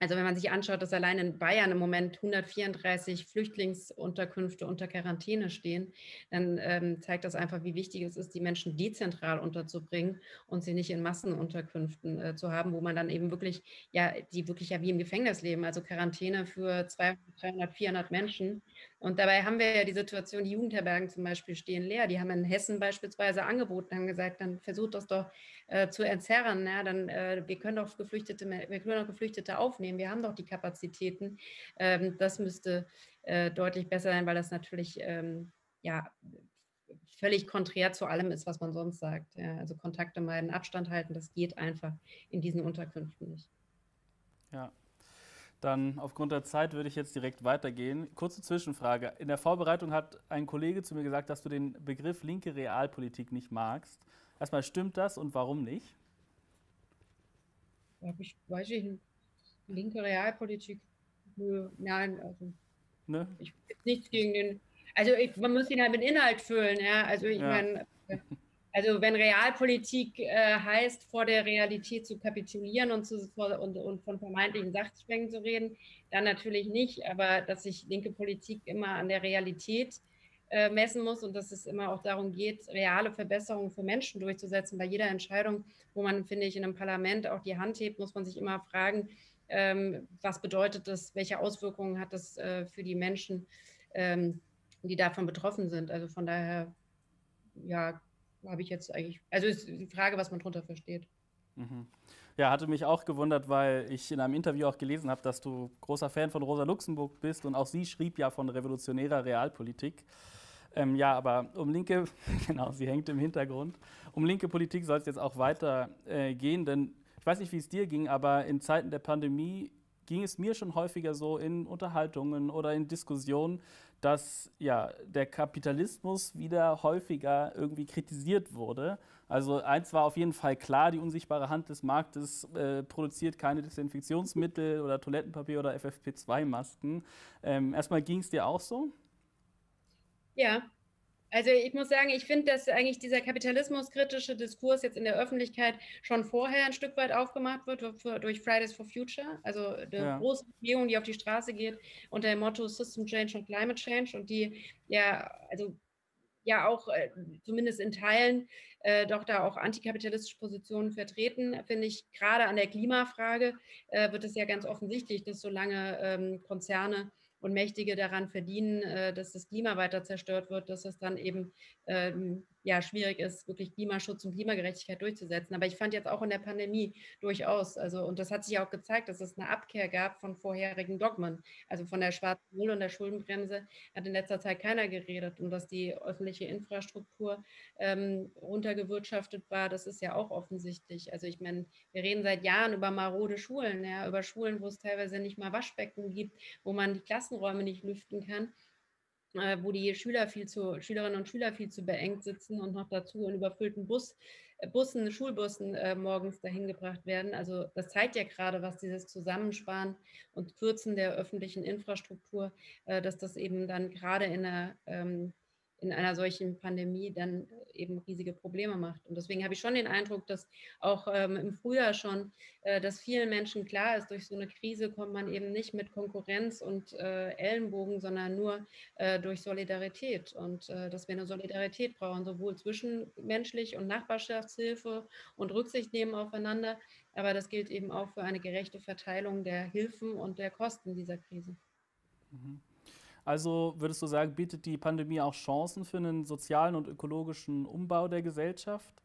Also wenn man sich anschaut, dass allein in Bayern im Moment 134 Flüchtlingsunterkünfte unter Quarantäne stehen, dann ähm, zeigt das einfach, wie wichtig es ist, die Menschen dezentral unterzubringen und sie nicht in Massenunterkünften äh, zu haben, wo man dann eben wirklich, ja, die wirklich ja wie im Gefängnis leben, also Quarantäne für 200, 300, 400 Menschen. Und dabei haben wir ja die Situation, die Jugendherbergen zum Beispiel stehen leer. Die haben in Hessen beispielsweise angeboten, haben gesagt, dann versucht das doch äh, zu entzerren. Ja, dann, äh, wir können doch Geflüchtete, wir können doch Geflüchtete aufnehmen. Wir haben doch die Kapazitäten. Ähm, das müsste äh, deutlich besser sein, weil das natürlich ähm, ja völlig konträr zu allem ist, was man sonst sagt. Ja, also Kontakte meiden, Abstand halten, das geht einfach in diesen Unterkünften nicht. Ja, dann aufgrund der Zeit würde ich jetzt direkt weitergehen. Kurze Zwischenfrage. In der Vorbereitung hat ein Kollege zu mir gesagt, dass du den Begriff linke Realpolitik nicht magst. Erstmal stimmt das und warum nicht? Ich weiß nicht, linke Realpolitik. Nein, also ne? ich nichts gegen den. Also ich, man muss ihn halt mit Inhalt füllen, ja. Also ich ja. meine, also wenn Realpolitik äh, heißt, vor der Realität zu kapitulieren und, zu, und, und von vermeintlichen Sachzwängen zu reden, dann natürlich nicht. Aber dass sich linke Politik immer an der Realität äh, messen muss und dass es immer auch darum geht, reale Verbesserungen für Menschen durchzusetzen. Bei jeder Entscheidung, wo man, finde ich, in einem Parlament auch die Hand hebt, muss man sich immer fragen, ähm, was bedeutet das, welche Auswirkungen hat das äh, für die Menschen, ähm, die davon betroffen sind. Also von daher, ja, habe ich jetzt eigentlich, also ist die Frage, was man darunter versteht. Mhm. Ja, hatte mich auch gewundert, weil ich in einem Interview auch gelesen habe, dass du großer Fan von Rosa Luxemburg bist und auch sie schrieb ja von revolutionärer Realpolitik. Ähm, ja, aber um linke, genau, sie hängt im Hintergrund. Um linke Politik soll es jetzt auch weiter äh, gehen, denn ich weiß nicht, wie es dir ging, aber in Zeiten der Pandemie ging es mir schon häufiger so in Unterhaltungen oder in Diskussionen, dass ja, der Kapitalismus wieder häufiger irgendwie kritisiert wurde. Also eins war auf jeden Fall klar, die unsichtbare Hand des Marktes äh, produziert keine Desinfektionsmittel oder Toilettenpapier oder FFP2-Masken. Ähm, erstmal ging es dir auch so? Ja, also ich muss sagen, ich finde, dass eigentlich dieser kapitalismuskritische Diskurs jetzt in der Öffentlichkeit schon vorher ein Stück weit aufgemacht wird durch Fridays for Future, also eine ja. große Bewegung, die auf die Straße geht unter dem Motto System Change und Climate Change und die ja, also ja auch äh, zumindest in Teilen äh, doch da auch antikapitalistische Positionen vertreten, finde ich, gerade an der Klimafrage äh, wird es ja ganz offensichtlich, dass solange ähm, Konzerne und Mächtige daran verdienen, äh, dass das Klima weiter zerstört wird, dass es dann eben ähm, ja, schwierig ist, wirklich Klimaschutz und Klimagerechtigkeit durchzusetzen. Aber ich fand jetzt auch in der Pandemie durchaus, also und das hat sich auch gezeigt, dass es eine Abkehr gab von vorherigen Dogmen. Also von der schwarzen Null und der Schuldenbremse hat in letzter Zeit keiner geredet und dass die öffentliche Infrastruktur ähm, runtergewirtschaftet war, das ist ja auch offensichtlich. Also ich meine, wir reden seit Jahren über marode Schulen, ja, über Schulen, wo es teilweise nicht mal Waschbecken gibt, wo man die Klassenräume nicht lüften kann äh, wo die Schüler viel zu, Schülerinnen und Schüler viel zu beengt sitzen und noch dazu in überfüllten Bus, äh, Bussen, Schulbussen äh, morgens dahin gebracht werden. Also das zeigt ja gerade, was dieses Zusammensparen und Kürzen der öffentlichen Infrastruktur, äh, dass das eben dann gerade in einer ähm, in einer solchen Pandemie dann eben riesige Probleme macht. Und deswegen habe ich schon den Eindruck, dass auch ähm, im Frühjahr schon, äh, dass vielen Menschen klar ist, durch so eine Krise kommt man eben nicht mit Konkurrenz und äh, Ellenbogen, sondern nur äh, durch Solidarität. Und äh, dass wir eine Solidarität brauchen, sowohl zwischenmenschlich und Nachbarschaftshilfe und Rücksicht nehmen aufeinander. Aber das gilt eben auch für eine gerechte Verteilung der Hilfen und der Kosten dieser Krise. Mhm. Also würdest du sagen, bietet die Pandemie auch Chancen für einen sozialen und ökologischen Umbau der Gesellschaft?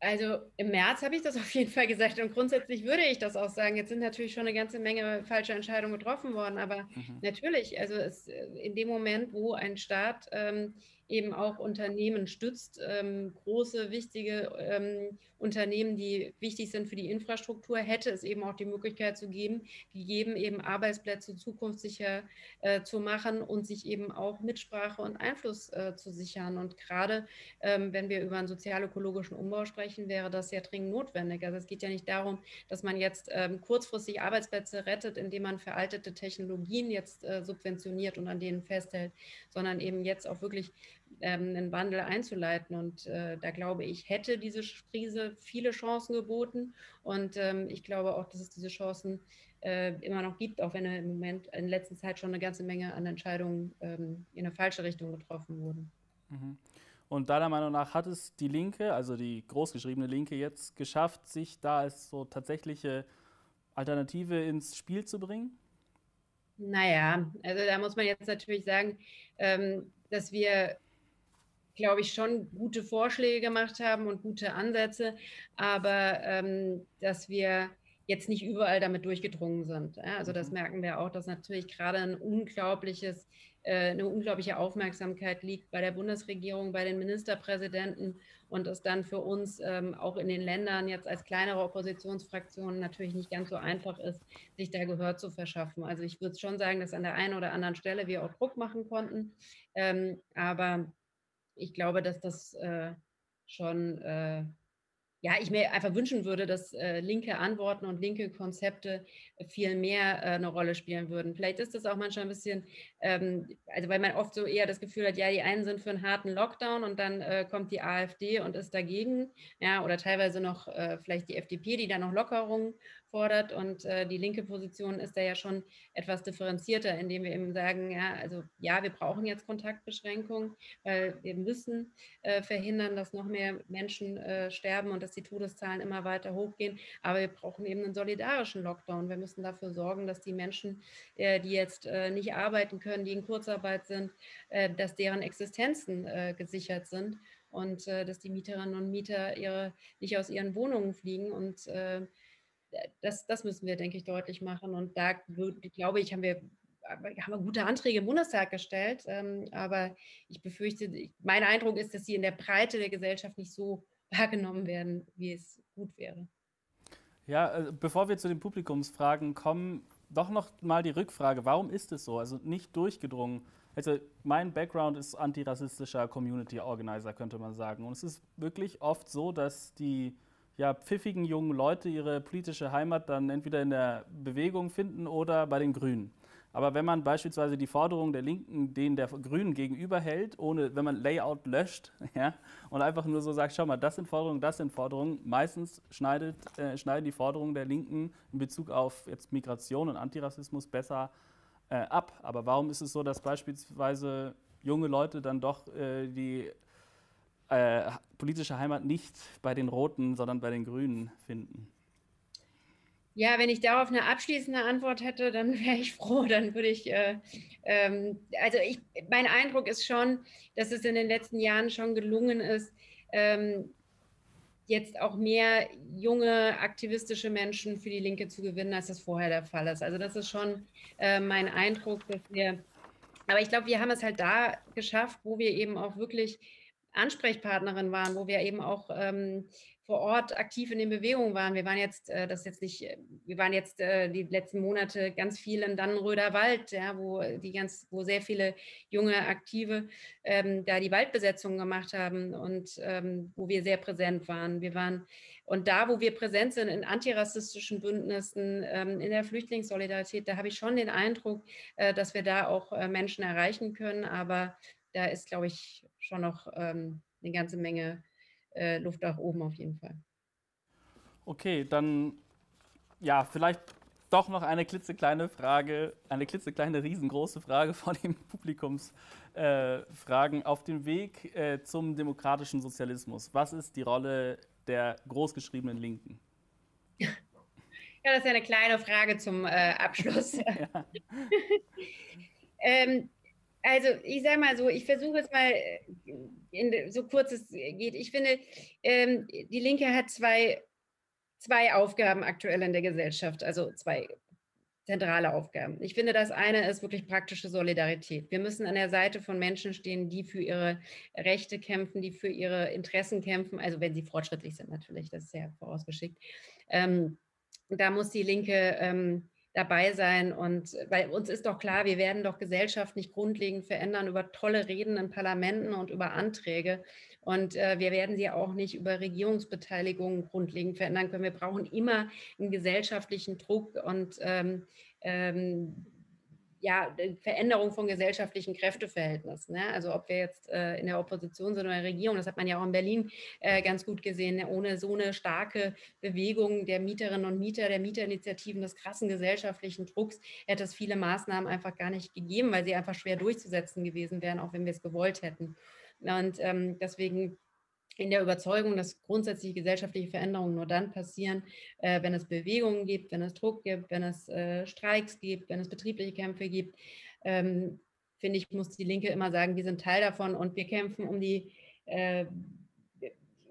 Also im März habe ich das auf jeden Fall gesagt und grundsätzlich würde ich das auch sagen. Jetzt sind natürlich schon eine ganze Menge falsche Entscheidungen getroffen worden, aber mhm. natürlich, also es, in dem Moment, wo ein Staat ähm, eben auch Unternehmen stützt, ähm, große, wichtige ähm, Unternehmen, die wichtig sind für die Infrastruktur, hätte es eben auch die Möglichkeit zu geben, gegeben, eben Arbeitsplätze zukunftssicher äh, zu machen und sich eben auch Mitsprache und Einfluss äh, zu sichern. Und gerade ähm, wenn wir über einen sozial-ökologischen Umbau sprechen, wäre das ja dringend notwendig. Also es geht ja nicht darum, dass man jetzt ähm, kurzfristig Arbeitsplätze rettet, indem man veraltete Technologien jetzt äh, subventioniert und an denen festhält, sondern eben jetzt auch wirklich ähm, einen Wandel einzuleiten. Und äh, da glaube ich, hätte diese Krise viele Chancen geboten. Und ähm, ich glaube auch, dass es diese Chancen äh, immer noch gibt, auch wenn im Moment in letzter Zeit schon eine ganze Menge an Entscheidungen ähm, in eine falsche Richtung getroffen wurden. Mhm. Und deiner Meinung nach hat es die Linke, also die großgeschriebene Linke, jetzt geschafft, sich da als so tatsächliche Alternative ins Spiel zu bringen? Naja, also da muss man jetzt natürlich sagen, ähm, dass wir, glaube ich, schon gute Vorschläge gemacht haben und gute Ansätze, aber ähm, dass wir jetzt nicht überall damit durchgedrungen sind. Also das mhm. merken wir auch, dass natürlich gerade ein unglaubliches, äh, eine unglaubliche Aufmerksamkeit liegt bei der Bundesregierung, bei den Ministerpräsidenten und es dann für uns ähm, auch in den Ländern jetzt als kleinere Oppositionsfraktionen natürlich nicht ganz so einfach ist, sich da Gehör zu verschaffen. Also ich würde schon sagen, dass an der einen oder anderen Stelle wir auch Druck machen konnten, ähm, aber ich glaube, dass das äh, schon äh, ja, ich mir einfach wünschen würde, dass äh, linke Antworten und linke Konzepte viel mehr äh, eine Rolle spielen würden. Vielleicht ist das auch manchmal ein bisschen, ähm, also weil man oft so eher das Gefühl hat, ja, die einen sind für einen harten Lockdown und dann äh, kommt die AfD und ist dagegen, ja, oder teilweise noch äh, vielleicht die FDP, die da noch Lockerungen fordert. Und äh, die linke Position ist da ja schon etwas differenzierter, indem wir eben sagen, ja, also ja, wir brauchen jetzt Kontaktbeschränkungen, weil wir müssen äh, verhindern, dass noch mehr Menschen äh, sterben und dass die Todeszahlen immer weiter hochgehen. Aber wir brauchen eben einen solidarischen Lockdown. Wir müssen dafür sorgen, dass die Menschen, äh, die jetzt äh, nicht arbeiten können, die in Kurzarbeit sind, äh, dass deren Existenzen gesichert sind und äh, dass die Mieterinnen und Mieter ihre, nicht aus ihren Wohnungen fliegen und äh, das, das müssen wir, denke ich, deutlich machen. Und da glaube ich, haben wir, haben wir gute Anträge im Bundestag gestellt. Ähm, aber ich befürchte, mein Eindruck ist, dass sie in der Breite der Gesellschaft nicht so wahrgenommen werden, wie es gut wäre. Ja, äh, bevor wir zu den Publikumsfragen kommen, doch noch mal die Rückfrage, warum ist es so? Also nicht durchgedrungen. Also mein Background ist antirassistischer Community Organizer, könnte man sagen. Und es ist wirklich oft so, dass die ja, pfiffigen jungen Leute ihre politische Heimat dann entweder in der Bewegung finden oder bei den Grünen. Aber wenn man beispielsweise die Forderungen der Linken denen der Grünen gegenüberhält, ohne, wenn man Layout löscht ja, und einfach nur so sagt, schau mal, das sind Forderungen, das sind Forderungen, meistens schneidet, äh, schneiden die Forderungen der Linken in Bezug auf jetzt Migration und Antirassismus besser äh, ab. Aber warum ist es so, dass beispielsweise junge Leute dann doch äh, die äh, politische Heimat nicht bei den Roten, sondern bei den Grünen finden? Ja, wenn ich darauf eine abschließende Antwort hätte, dann wäre ich froh. Dann würde ich, äh, ähm, also ich, mein Eindruck ist schon, dass es in den letzten Jahren schon gelungen ist, ähm, jetzt auch mehr junge aktivistische Menschen für die Linke zu gewinnen, als das vorher der Fall ist. Also das ist schon äh, mein Eindruck, dass wir, aber ich glaube, wir haben es halt da geschafft, wo wir eben auch wirklich Ansprechpartnerin waren, wo wir eben auch ähm, vor Ort aktiv in den Bewegungen waren. Wir waren jetzt, äh, das jetzt nicht, äh, wir waren jetzt äh, die letzten Monate ganz viel in Dannenröder Wald, ja, wo die ganz, wo sehr viele junge Aktive ähm, da die Waldbesetzung gemacht haben und ähm, wo wir sehr präsent waren. Wir waren und da, wo wir präsent sind in antirassistischen Bündnissen, ähm, in der Flüchtlingssolidarität, da habe ich schon den Eindruck, äh, dass wir da auch äh, Menschen erreichen können. Aber da ist, glaube ich, schon noch ähm, eine ganze Menge äh, Luft nach oben auf jeden Fall. Okay, dann ja, vielleicht doch noch eine klitzekleine Frage, eine klitzekleine, riesengroße Frage von den Publikumsfragen. Äh, auf dem Weg äh, zum demokratischen Sozialismus, was ist die Rolle der großgeschriebenen Linken? Ja, das ist ja eine kleine Frage zum äh, Abschluss. ähm, also ich sage mal so, ich versuche es mal äh, in, so kurz es geht. Ich finde, ähm, die Linke hat zwei, zwei Aufgaben aktuell in der Gesellschaft, also zwei zentrale Aufgaben. Ich finde, das eine ist wirklich praktische Solidarität. Wir müssen an der Seite von Menschen stehen, die für ihre Rechte kämpfen, die für ihre Interessen kämpfen, also wenn sie fortschrittlich sind natürlich, das ist ja vorausgeschickt. Ähm, da muss die Linke ähm, dabei sein. Und weil uns ist doch klar, wir werden doch Gesellschaft nicht grundlegend verändern über tolle Reden in Parlamenten und über Anträge. Und äh, wir werden sie auch nicht über Regierungsbeteiligung grundlegend verändern können. Wir brauchen immer einen gesellschaftlichen Druck und ähm, ähm, ja, Veränderung von gesellschaftlichen Kräfteverhältnissen. Ne? Also ob wir jetzt äh, in der Opposition sind oder in der Regierung, das hat man ja auch in Berlin äh, ganz gut gesehen, ne? ohne so eine starke Bewegung der Mieterinnen und Mieter, der Mieterinitiativen, des krassen gesellschaftlichen Drucks, hätte es viele Maßnahmen einfach gar nicht gegeben, weil sie einfach schwer durchzusetzen gewesen wären, auch wenn wir es gewollt hätten. Und ähm, deswegen in der Überzeugung, dass grundsätzlich gesellschaftliche Veränderungen nur dann passieren, äh, wenn es Bewegungen gibt, wenn es Druck gibt, wenn es äh, Streiks gibt, wenn es betriebliche Kämpfe gibt. Ähm, finde ich, muss die Linke immer sagen, wir sind Teil davon und wir kämpfen um die äh,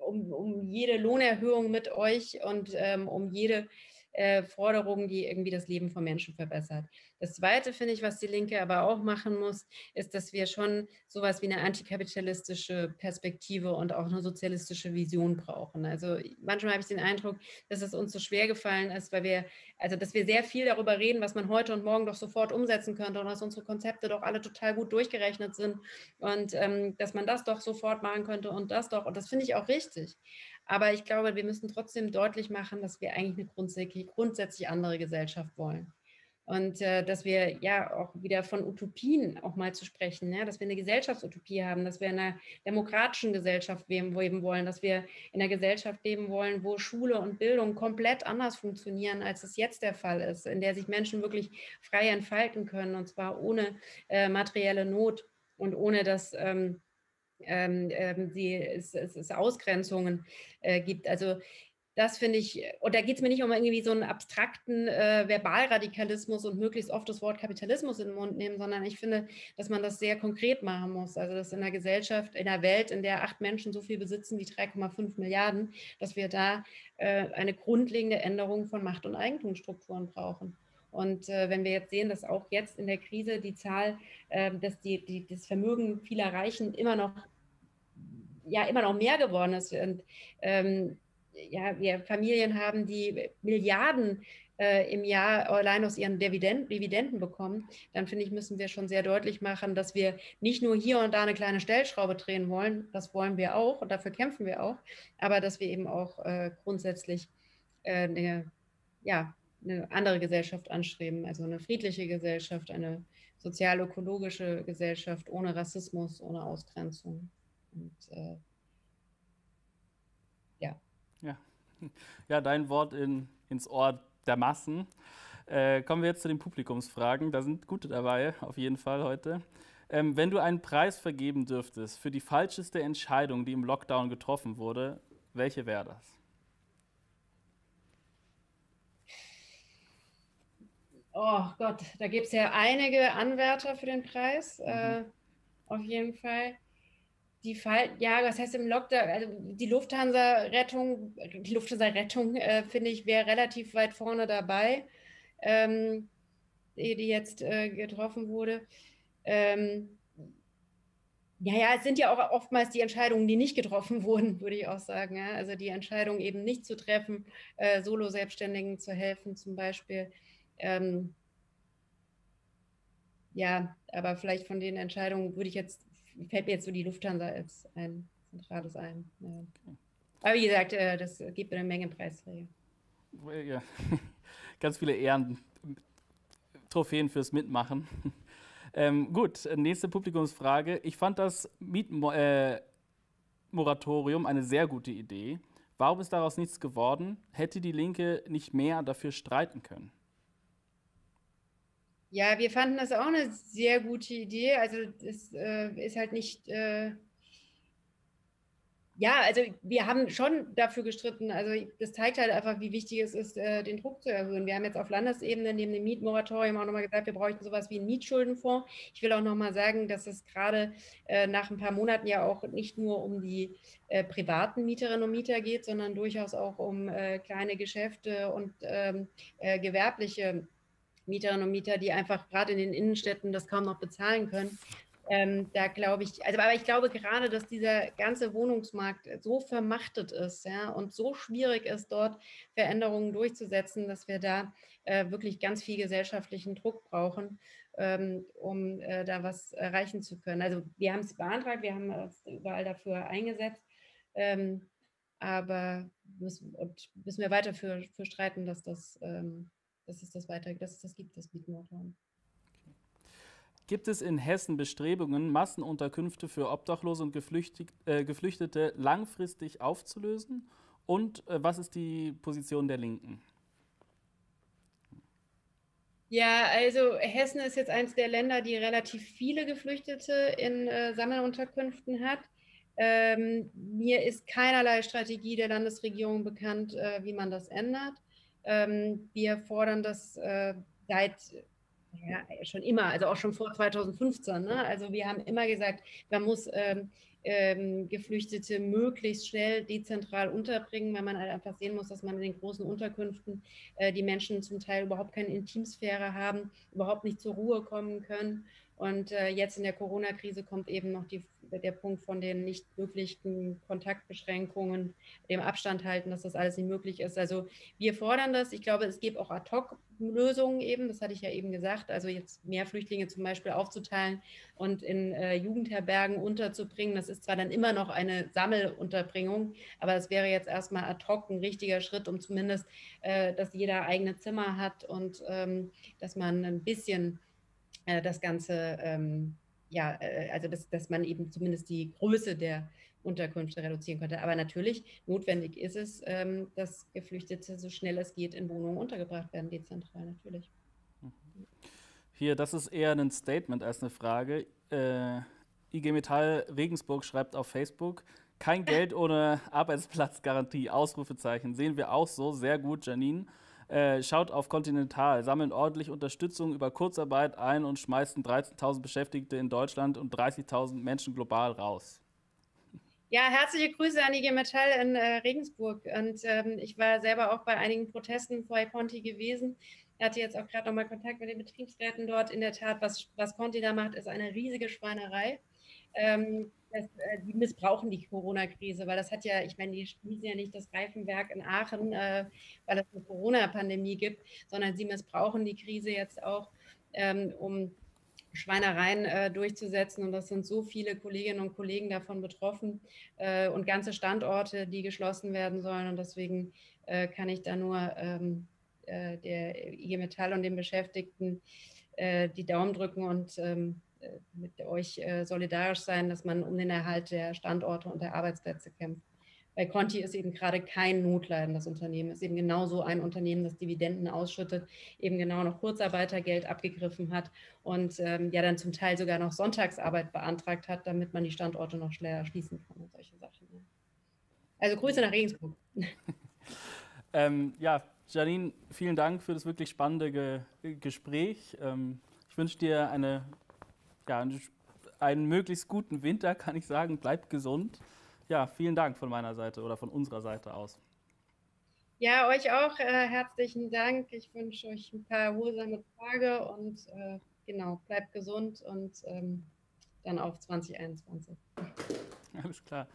um, um jede Lohnerhöhung mit euch und ähm, um jede äh, Forderung, die irgendwie das Leben von Menschen verbessert. Das Zweite, finde ich, was die Linke aber auch machen muss, ist, dass wir schon sowas wie eine antikapitalistische Perspektive und auch eine sozialistische Vision brauchen. Also manchmal habe ich den Eindruck, dass es uns so schwer gefallen ist, weil wir, also dass wir sehr viel darüber reden, was man heute und morgen doch sofort umsetzen könnte und dass unsere Konzepte doch alle total gut durchgerechnet sind und ähm, dass man das doch sofort machen könnte und das doch. Und das finde ich auch richtig. Aber ich glaube, wir müssen trotzdem deutlich machen, dass wir eigentlich eine grundsätzlich, grundsätzlich andere Gesellschaft wollen. Und äh, dass wir ja auch wieder von Utopien auch mal zu sprechen, ja, dass wir eine Gesellschaftsutopie haben, dass wir in einer demokratischen Gesellschaft leben wollen, dass wir in einer Gesellschaft leben wollen, wo Schule und Bildung komplett anders funktionieren, als es jetzt der Fall ist, in der sich Menschen wirklich frei entfalten können und zwar ohne äh, materielle Not und ohne dass ähm, ähm, ähm, die, es, es, es Ausgrenzungen äh, gibt. Also das finde ich, und da geht es mir nicht um irgendwie so einen abstrakten äh, Verbalradikalismus und möglichst oft das Wort Kapitalismus in den Mund nehmen, sondern ich finde, dass man das sehr konkret machen muss. Also dass in einer Gesellschaft, in einer Welt, in der acht Menschen so viel besitzen wie 3,5 Milliarden, dass wir da äh, eine grundlegende Änderung von Macht- und Eigentumsstrukturen brauchen. Und äh, wenn wir jetzt sehen, dass auch jetzt in der Krise die Zahl, äh, dass die, die, das Vermögen vieler Reichen immer noch, ja, immer noch mehr geworden ist. Und ähm, ja, wir Familien haben, die Milliarden äh, im Jahr allein aus ihren Dividenden, Dividenden bekommen, dann finde ich, müssen wir schon sehr deutlich machen, dass wir nicht nur hier und da eine kleine Stellschraube drehen wollen, das wollen wir auch und dafür kämpfen wir auch, aber dass wir eben auch äh, grundsätzlich äh, eine, ja, eine andere Gesellschaft anstreben, also eine friedliche Gesellschaft, eine sozial-ökologische Gesellschaft ohne Rassismus, ohne Ausgrenzung. Und äh, ja. ja. Ja, dein Wort in, ins Ohr der Massen. Äh, kommen wir jetzt zu den Publikumsfragen. Da sind gute dabei, auf jeden Fall heute. Ähm, wenn du einen Preis vergeben dürftest für die falscheste Entscheidung, die im Lockdown getroffen wurde, welche wäre das? Oh Gott, da gibt es ja einige Anwärter für den Preis, mhm. äh, auf jeden Fall. Die Fall, ja, was heißt im Lockdown? Also die Lufthansa-Rettung, die Lufthansa-Rettung, äh, finde ich, wäre relativ weit vorne dabei, ähm, die, die, jetzt äh, getroffen wurde. Ähm, ja, ja, es sind ja auch oftmals die Entscheidungen, die nicht getroffen wurden, würde ich auch sagen. Ja? Also die Entscheidung eben nicht zu treffen, äh, Solo-Selbstständigen zu helfen zum Beispiel. Ähm, ja, aber vielleicht von den Entscheidungen würde ich jetzt, fällt mir jetzt so die Lufthansa als ein zentrales ein. Ja. Aber wie gesagt, äh, das gibt eine Menge Preisträger. Ja, ganz viele Ehren, Trophäen fürs Mitmachen. Ähm, gut, nächste Publikumsfrage. Ich fand das Mietmoratorium äh, eine sehr gute Idee. Warum ist daraus nichts geworden? Hätte die Linke nicht mehr dafür streiten können? Ja, wir fanden das auch eine sehr gute Idee. Also das äh, ist halt nicht, äh, ja, also wir haben schon dafür gestritten. Also das zeigt halt einfach, wie wichtig es ist, äh, den Druck zu erhöhen. Wir haben jetzt auf Landesebene neben dem Mietmoratorium auch nochmal gesagt, wir bräuchten sowas wie einen Mietschuldenfonds. Ich will auch nochmal sagen, dass es gerade äh, nach ein paar Monaten ja auch nicht nur um die äh, privaten Mieterinnen und Mieter geht, sondern durchaus auch um äh, kleine Geschäfte und ähm, äh, gewerbliche Mieterinnen und Mieter, die einfach gerade in den Innenstädten das kaum noch bezahlen können. Ähm, da glaube ich, also aber ich glaube gerade, dass dieser ganze Wohnungsmarkt so vermachtet ist ja, und so schwierig ist, dort Veränderungen durchzusetzen, dass wir da äh, wirklich ganz viel gesellschaftlichen Druck brauchen, ähm, um äh, da was erreichen zu können. Also wir haben es beantragt, wir haben es überall dafür eingesetzt, ähm, aber müssen, und müssen wir weiter für, für streiten, dass das ähm, dass es das weiter, dass es das gibt, das Mietmoratorium. Okay. Gibt es in Hessen Bestrebungen, Massenunterkünfte für Obdachlose und äh, Geflüchtete langfristig aufzulösen? Und äh, was ist die Position der Linken? Ja, also Hessen ist jetzt eines der Länder, die relativ viele Geflüchtete in äh, Sammelunterkünften hat. Ähm, mir ist keinerlei Strategie der Landesregierung bekannt, äh, wie man das ändert. Ähm, wir fordern das äh, seit ja, schon immer, also auch schon vor 2015. Ne? Also wir haben immer gesagt, man muss ähm, ähm, Geflüchtete möglichst schnell dezentral unterbringen, weil man halt einfach sehen muss, dass man in den großen Unterkünften äh, die Menschen zum Teil überhaupt keine Intimsphäre haben, überhaupt nicht zur Ruhe kommen können. Und äh, jetzt in der Corona-Krise kommt eben noch die, der Punkt von den nicht möglichen Kontaktbeschränkungen, dem Abstand halten, dass das alles nicht möglich ist. Also wir fordern das. Ich glaube, es gibt auch Ad-Hoc-Lösungen eben, das hatte ich ja eben gesagt, also jetzt mehr Flüchtlinge zum Beispiel aufzuteilen und in äh, Jugendherbergen unterzubringen. Das ist zwar dann immer noch eine Sammelunterbringung, aber das wäre jetzt erstmal ad hoc ein richtiger Schritt, um zumindest, äh, dass jeder eigene Zimmer hat und ähm, dass man ein bisschen äh, das Ganze, ähm, ja, äh, also dass, dass man eben zumindest die Größe der Unterkünfte reduzieren könnte. Aber natürlich, notwendig ist es, ähm, dass Geflüchtete so schnell es geht in Wohnungen untergebracht werden, dezentral natürlich. Mhm. Hier, das ist eher ein Statement als eine Frage. Äh, IG Metall Regensburg schreibt auf Facebook, kein Geld ohne Arbeitsplatzgarantie, Ausrufezeichen. Sehen wir auch so, sehr gut, Janine. Äh, schaut auf Continental, sammeln ordentlich Unterstützung über Kurzarbeit ein und schmeißen 13.000 Beschäftigte in Deutschland und 30.000 Menschen global raus. Ja, herzliche Grüße an IG Metall in äh, Regensburg. Und ähm, ich war selber auch bei einigen Protesten vor Conti gewesen. Ich hatte jetzt auch gerade nochmal Kontakt mit den Betriebsräten dort. In der Tat, was, was Conti da macht, ist eine riesige Schweinerei. Ähm, das, äh, die missbrauchen die Corona-Krise, weil das hat ja, ich meine, die schließen ja nicht das Reifenwerk in Aachen, äh, weil es eine Corona-Pandemie gibt, sondern sie missbrauchen die Krise jetzt auch, ähm, um Schweinereien äh, durchzusetzen. Und das sind so viele Kolleginnen und Kollegen davon betroffen äh, und ganze Standorte, die geschlossen werden sollen. Und deswegen äh, kann ich da nur ähm, äh, der IG Metall und den Beschäftigten die Daumen drücken und ähm, äh, mit euch äh, solidarisch sein, dass man um den Erhalt der Standorte und der Arbeitsplätze kämpft. Bei Conti ist eben gerade kein notleidendes Unternehmen, ist eben genauso ein Unternehmen, das Dividenden ausschüttet, eben genau noch Kurzarbeitergeld abgegriffen hat und ähm, ja dann zum Teil sogar noch Sonntagsarbeit beantragt hat, damit man die Standorte noch schneller schließen kann und solche Sachen. Also Grüße nach Regensburg. ähm, ja, Janine, vielen Dank für das wirklich spannende Ge Gespräch. Ähm, ich wünsche dir eine ja, einen möglichst guten Winter, kann ich sagen. Bleibt gesund. Ja, vielen Dank von meiner Seite oder von unserer Seite aus. Ja, euch auch äh, herzlichen Dank. Ich wünsche euch ein paar erholsame Tage und äh, genau, bleibt gesund und ähm, dann auf 2021. Alles klar.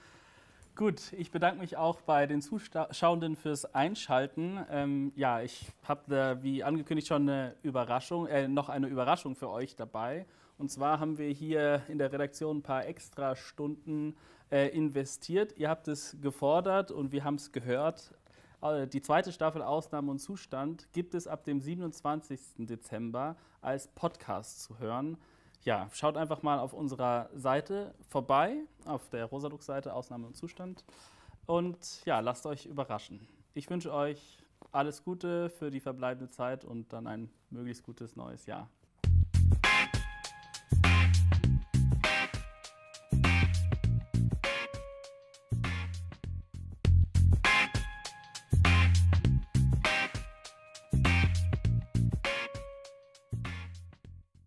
Gut, ich bedanke mich auch bei den Zuschauenden fürs Einschalten. Ähm, ja, ich habe wie angekündigt schon eine Überraschung, äh, noch eine Überraschung für euch dabei. Und zwar haben wir hier in der Redaktion ein paar extra Stunden äh, investiert. Ihr habt es gefordert und wir haben es gehört. Äh, die zweite Staffel Ausnahme und Zustand gibt es ab dem 27. Dezember als Podcast zu hören. Ja, schaut einfach mal auf unserer Seite vorbei, auf der Rosalux-Seite Ausnahme und Zustand. Und ja, lasst euch überraschen. Ich wünsche euch alles Gute für die verbleibende Zeit und dann ein möglichst gutes neues Jahr.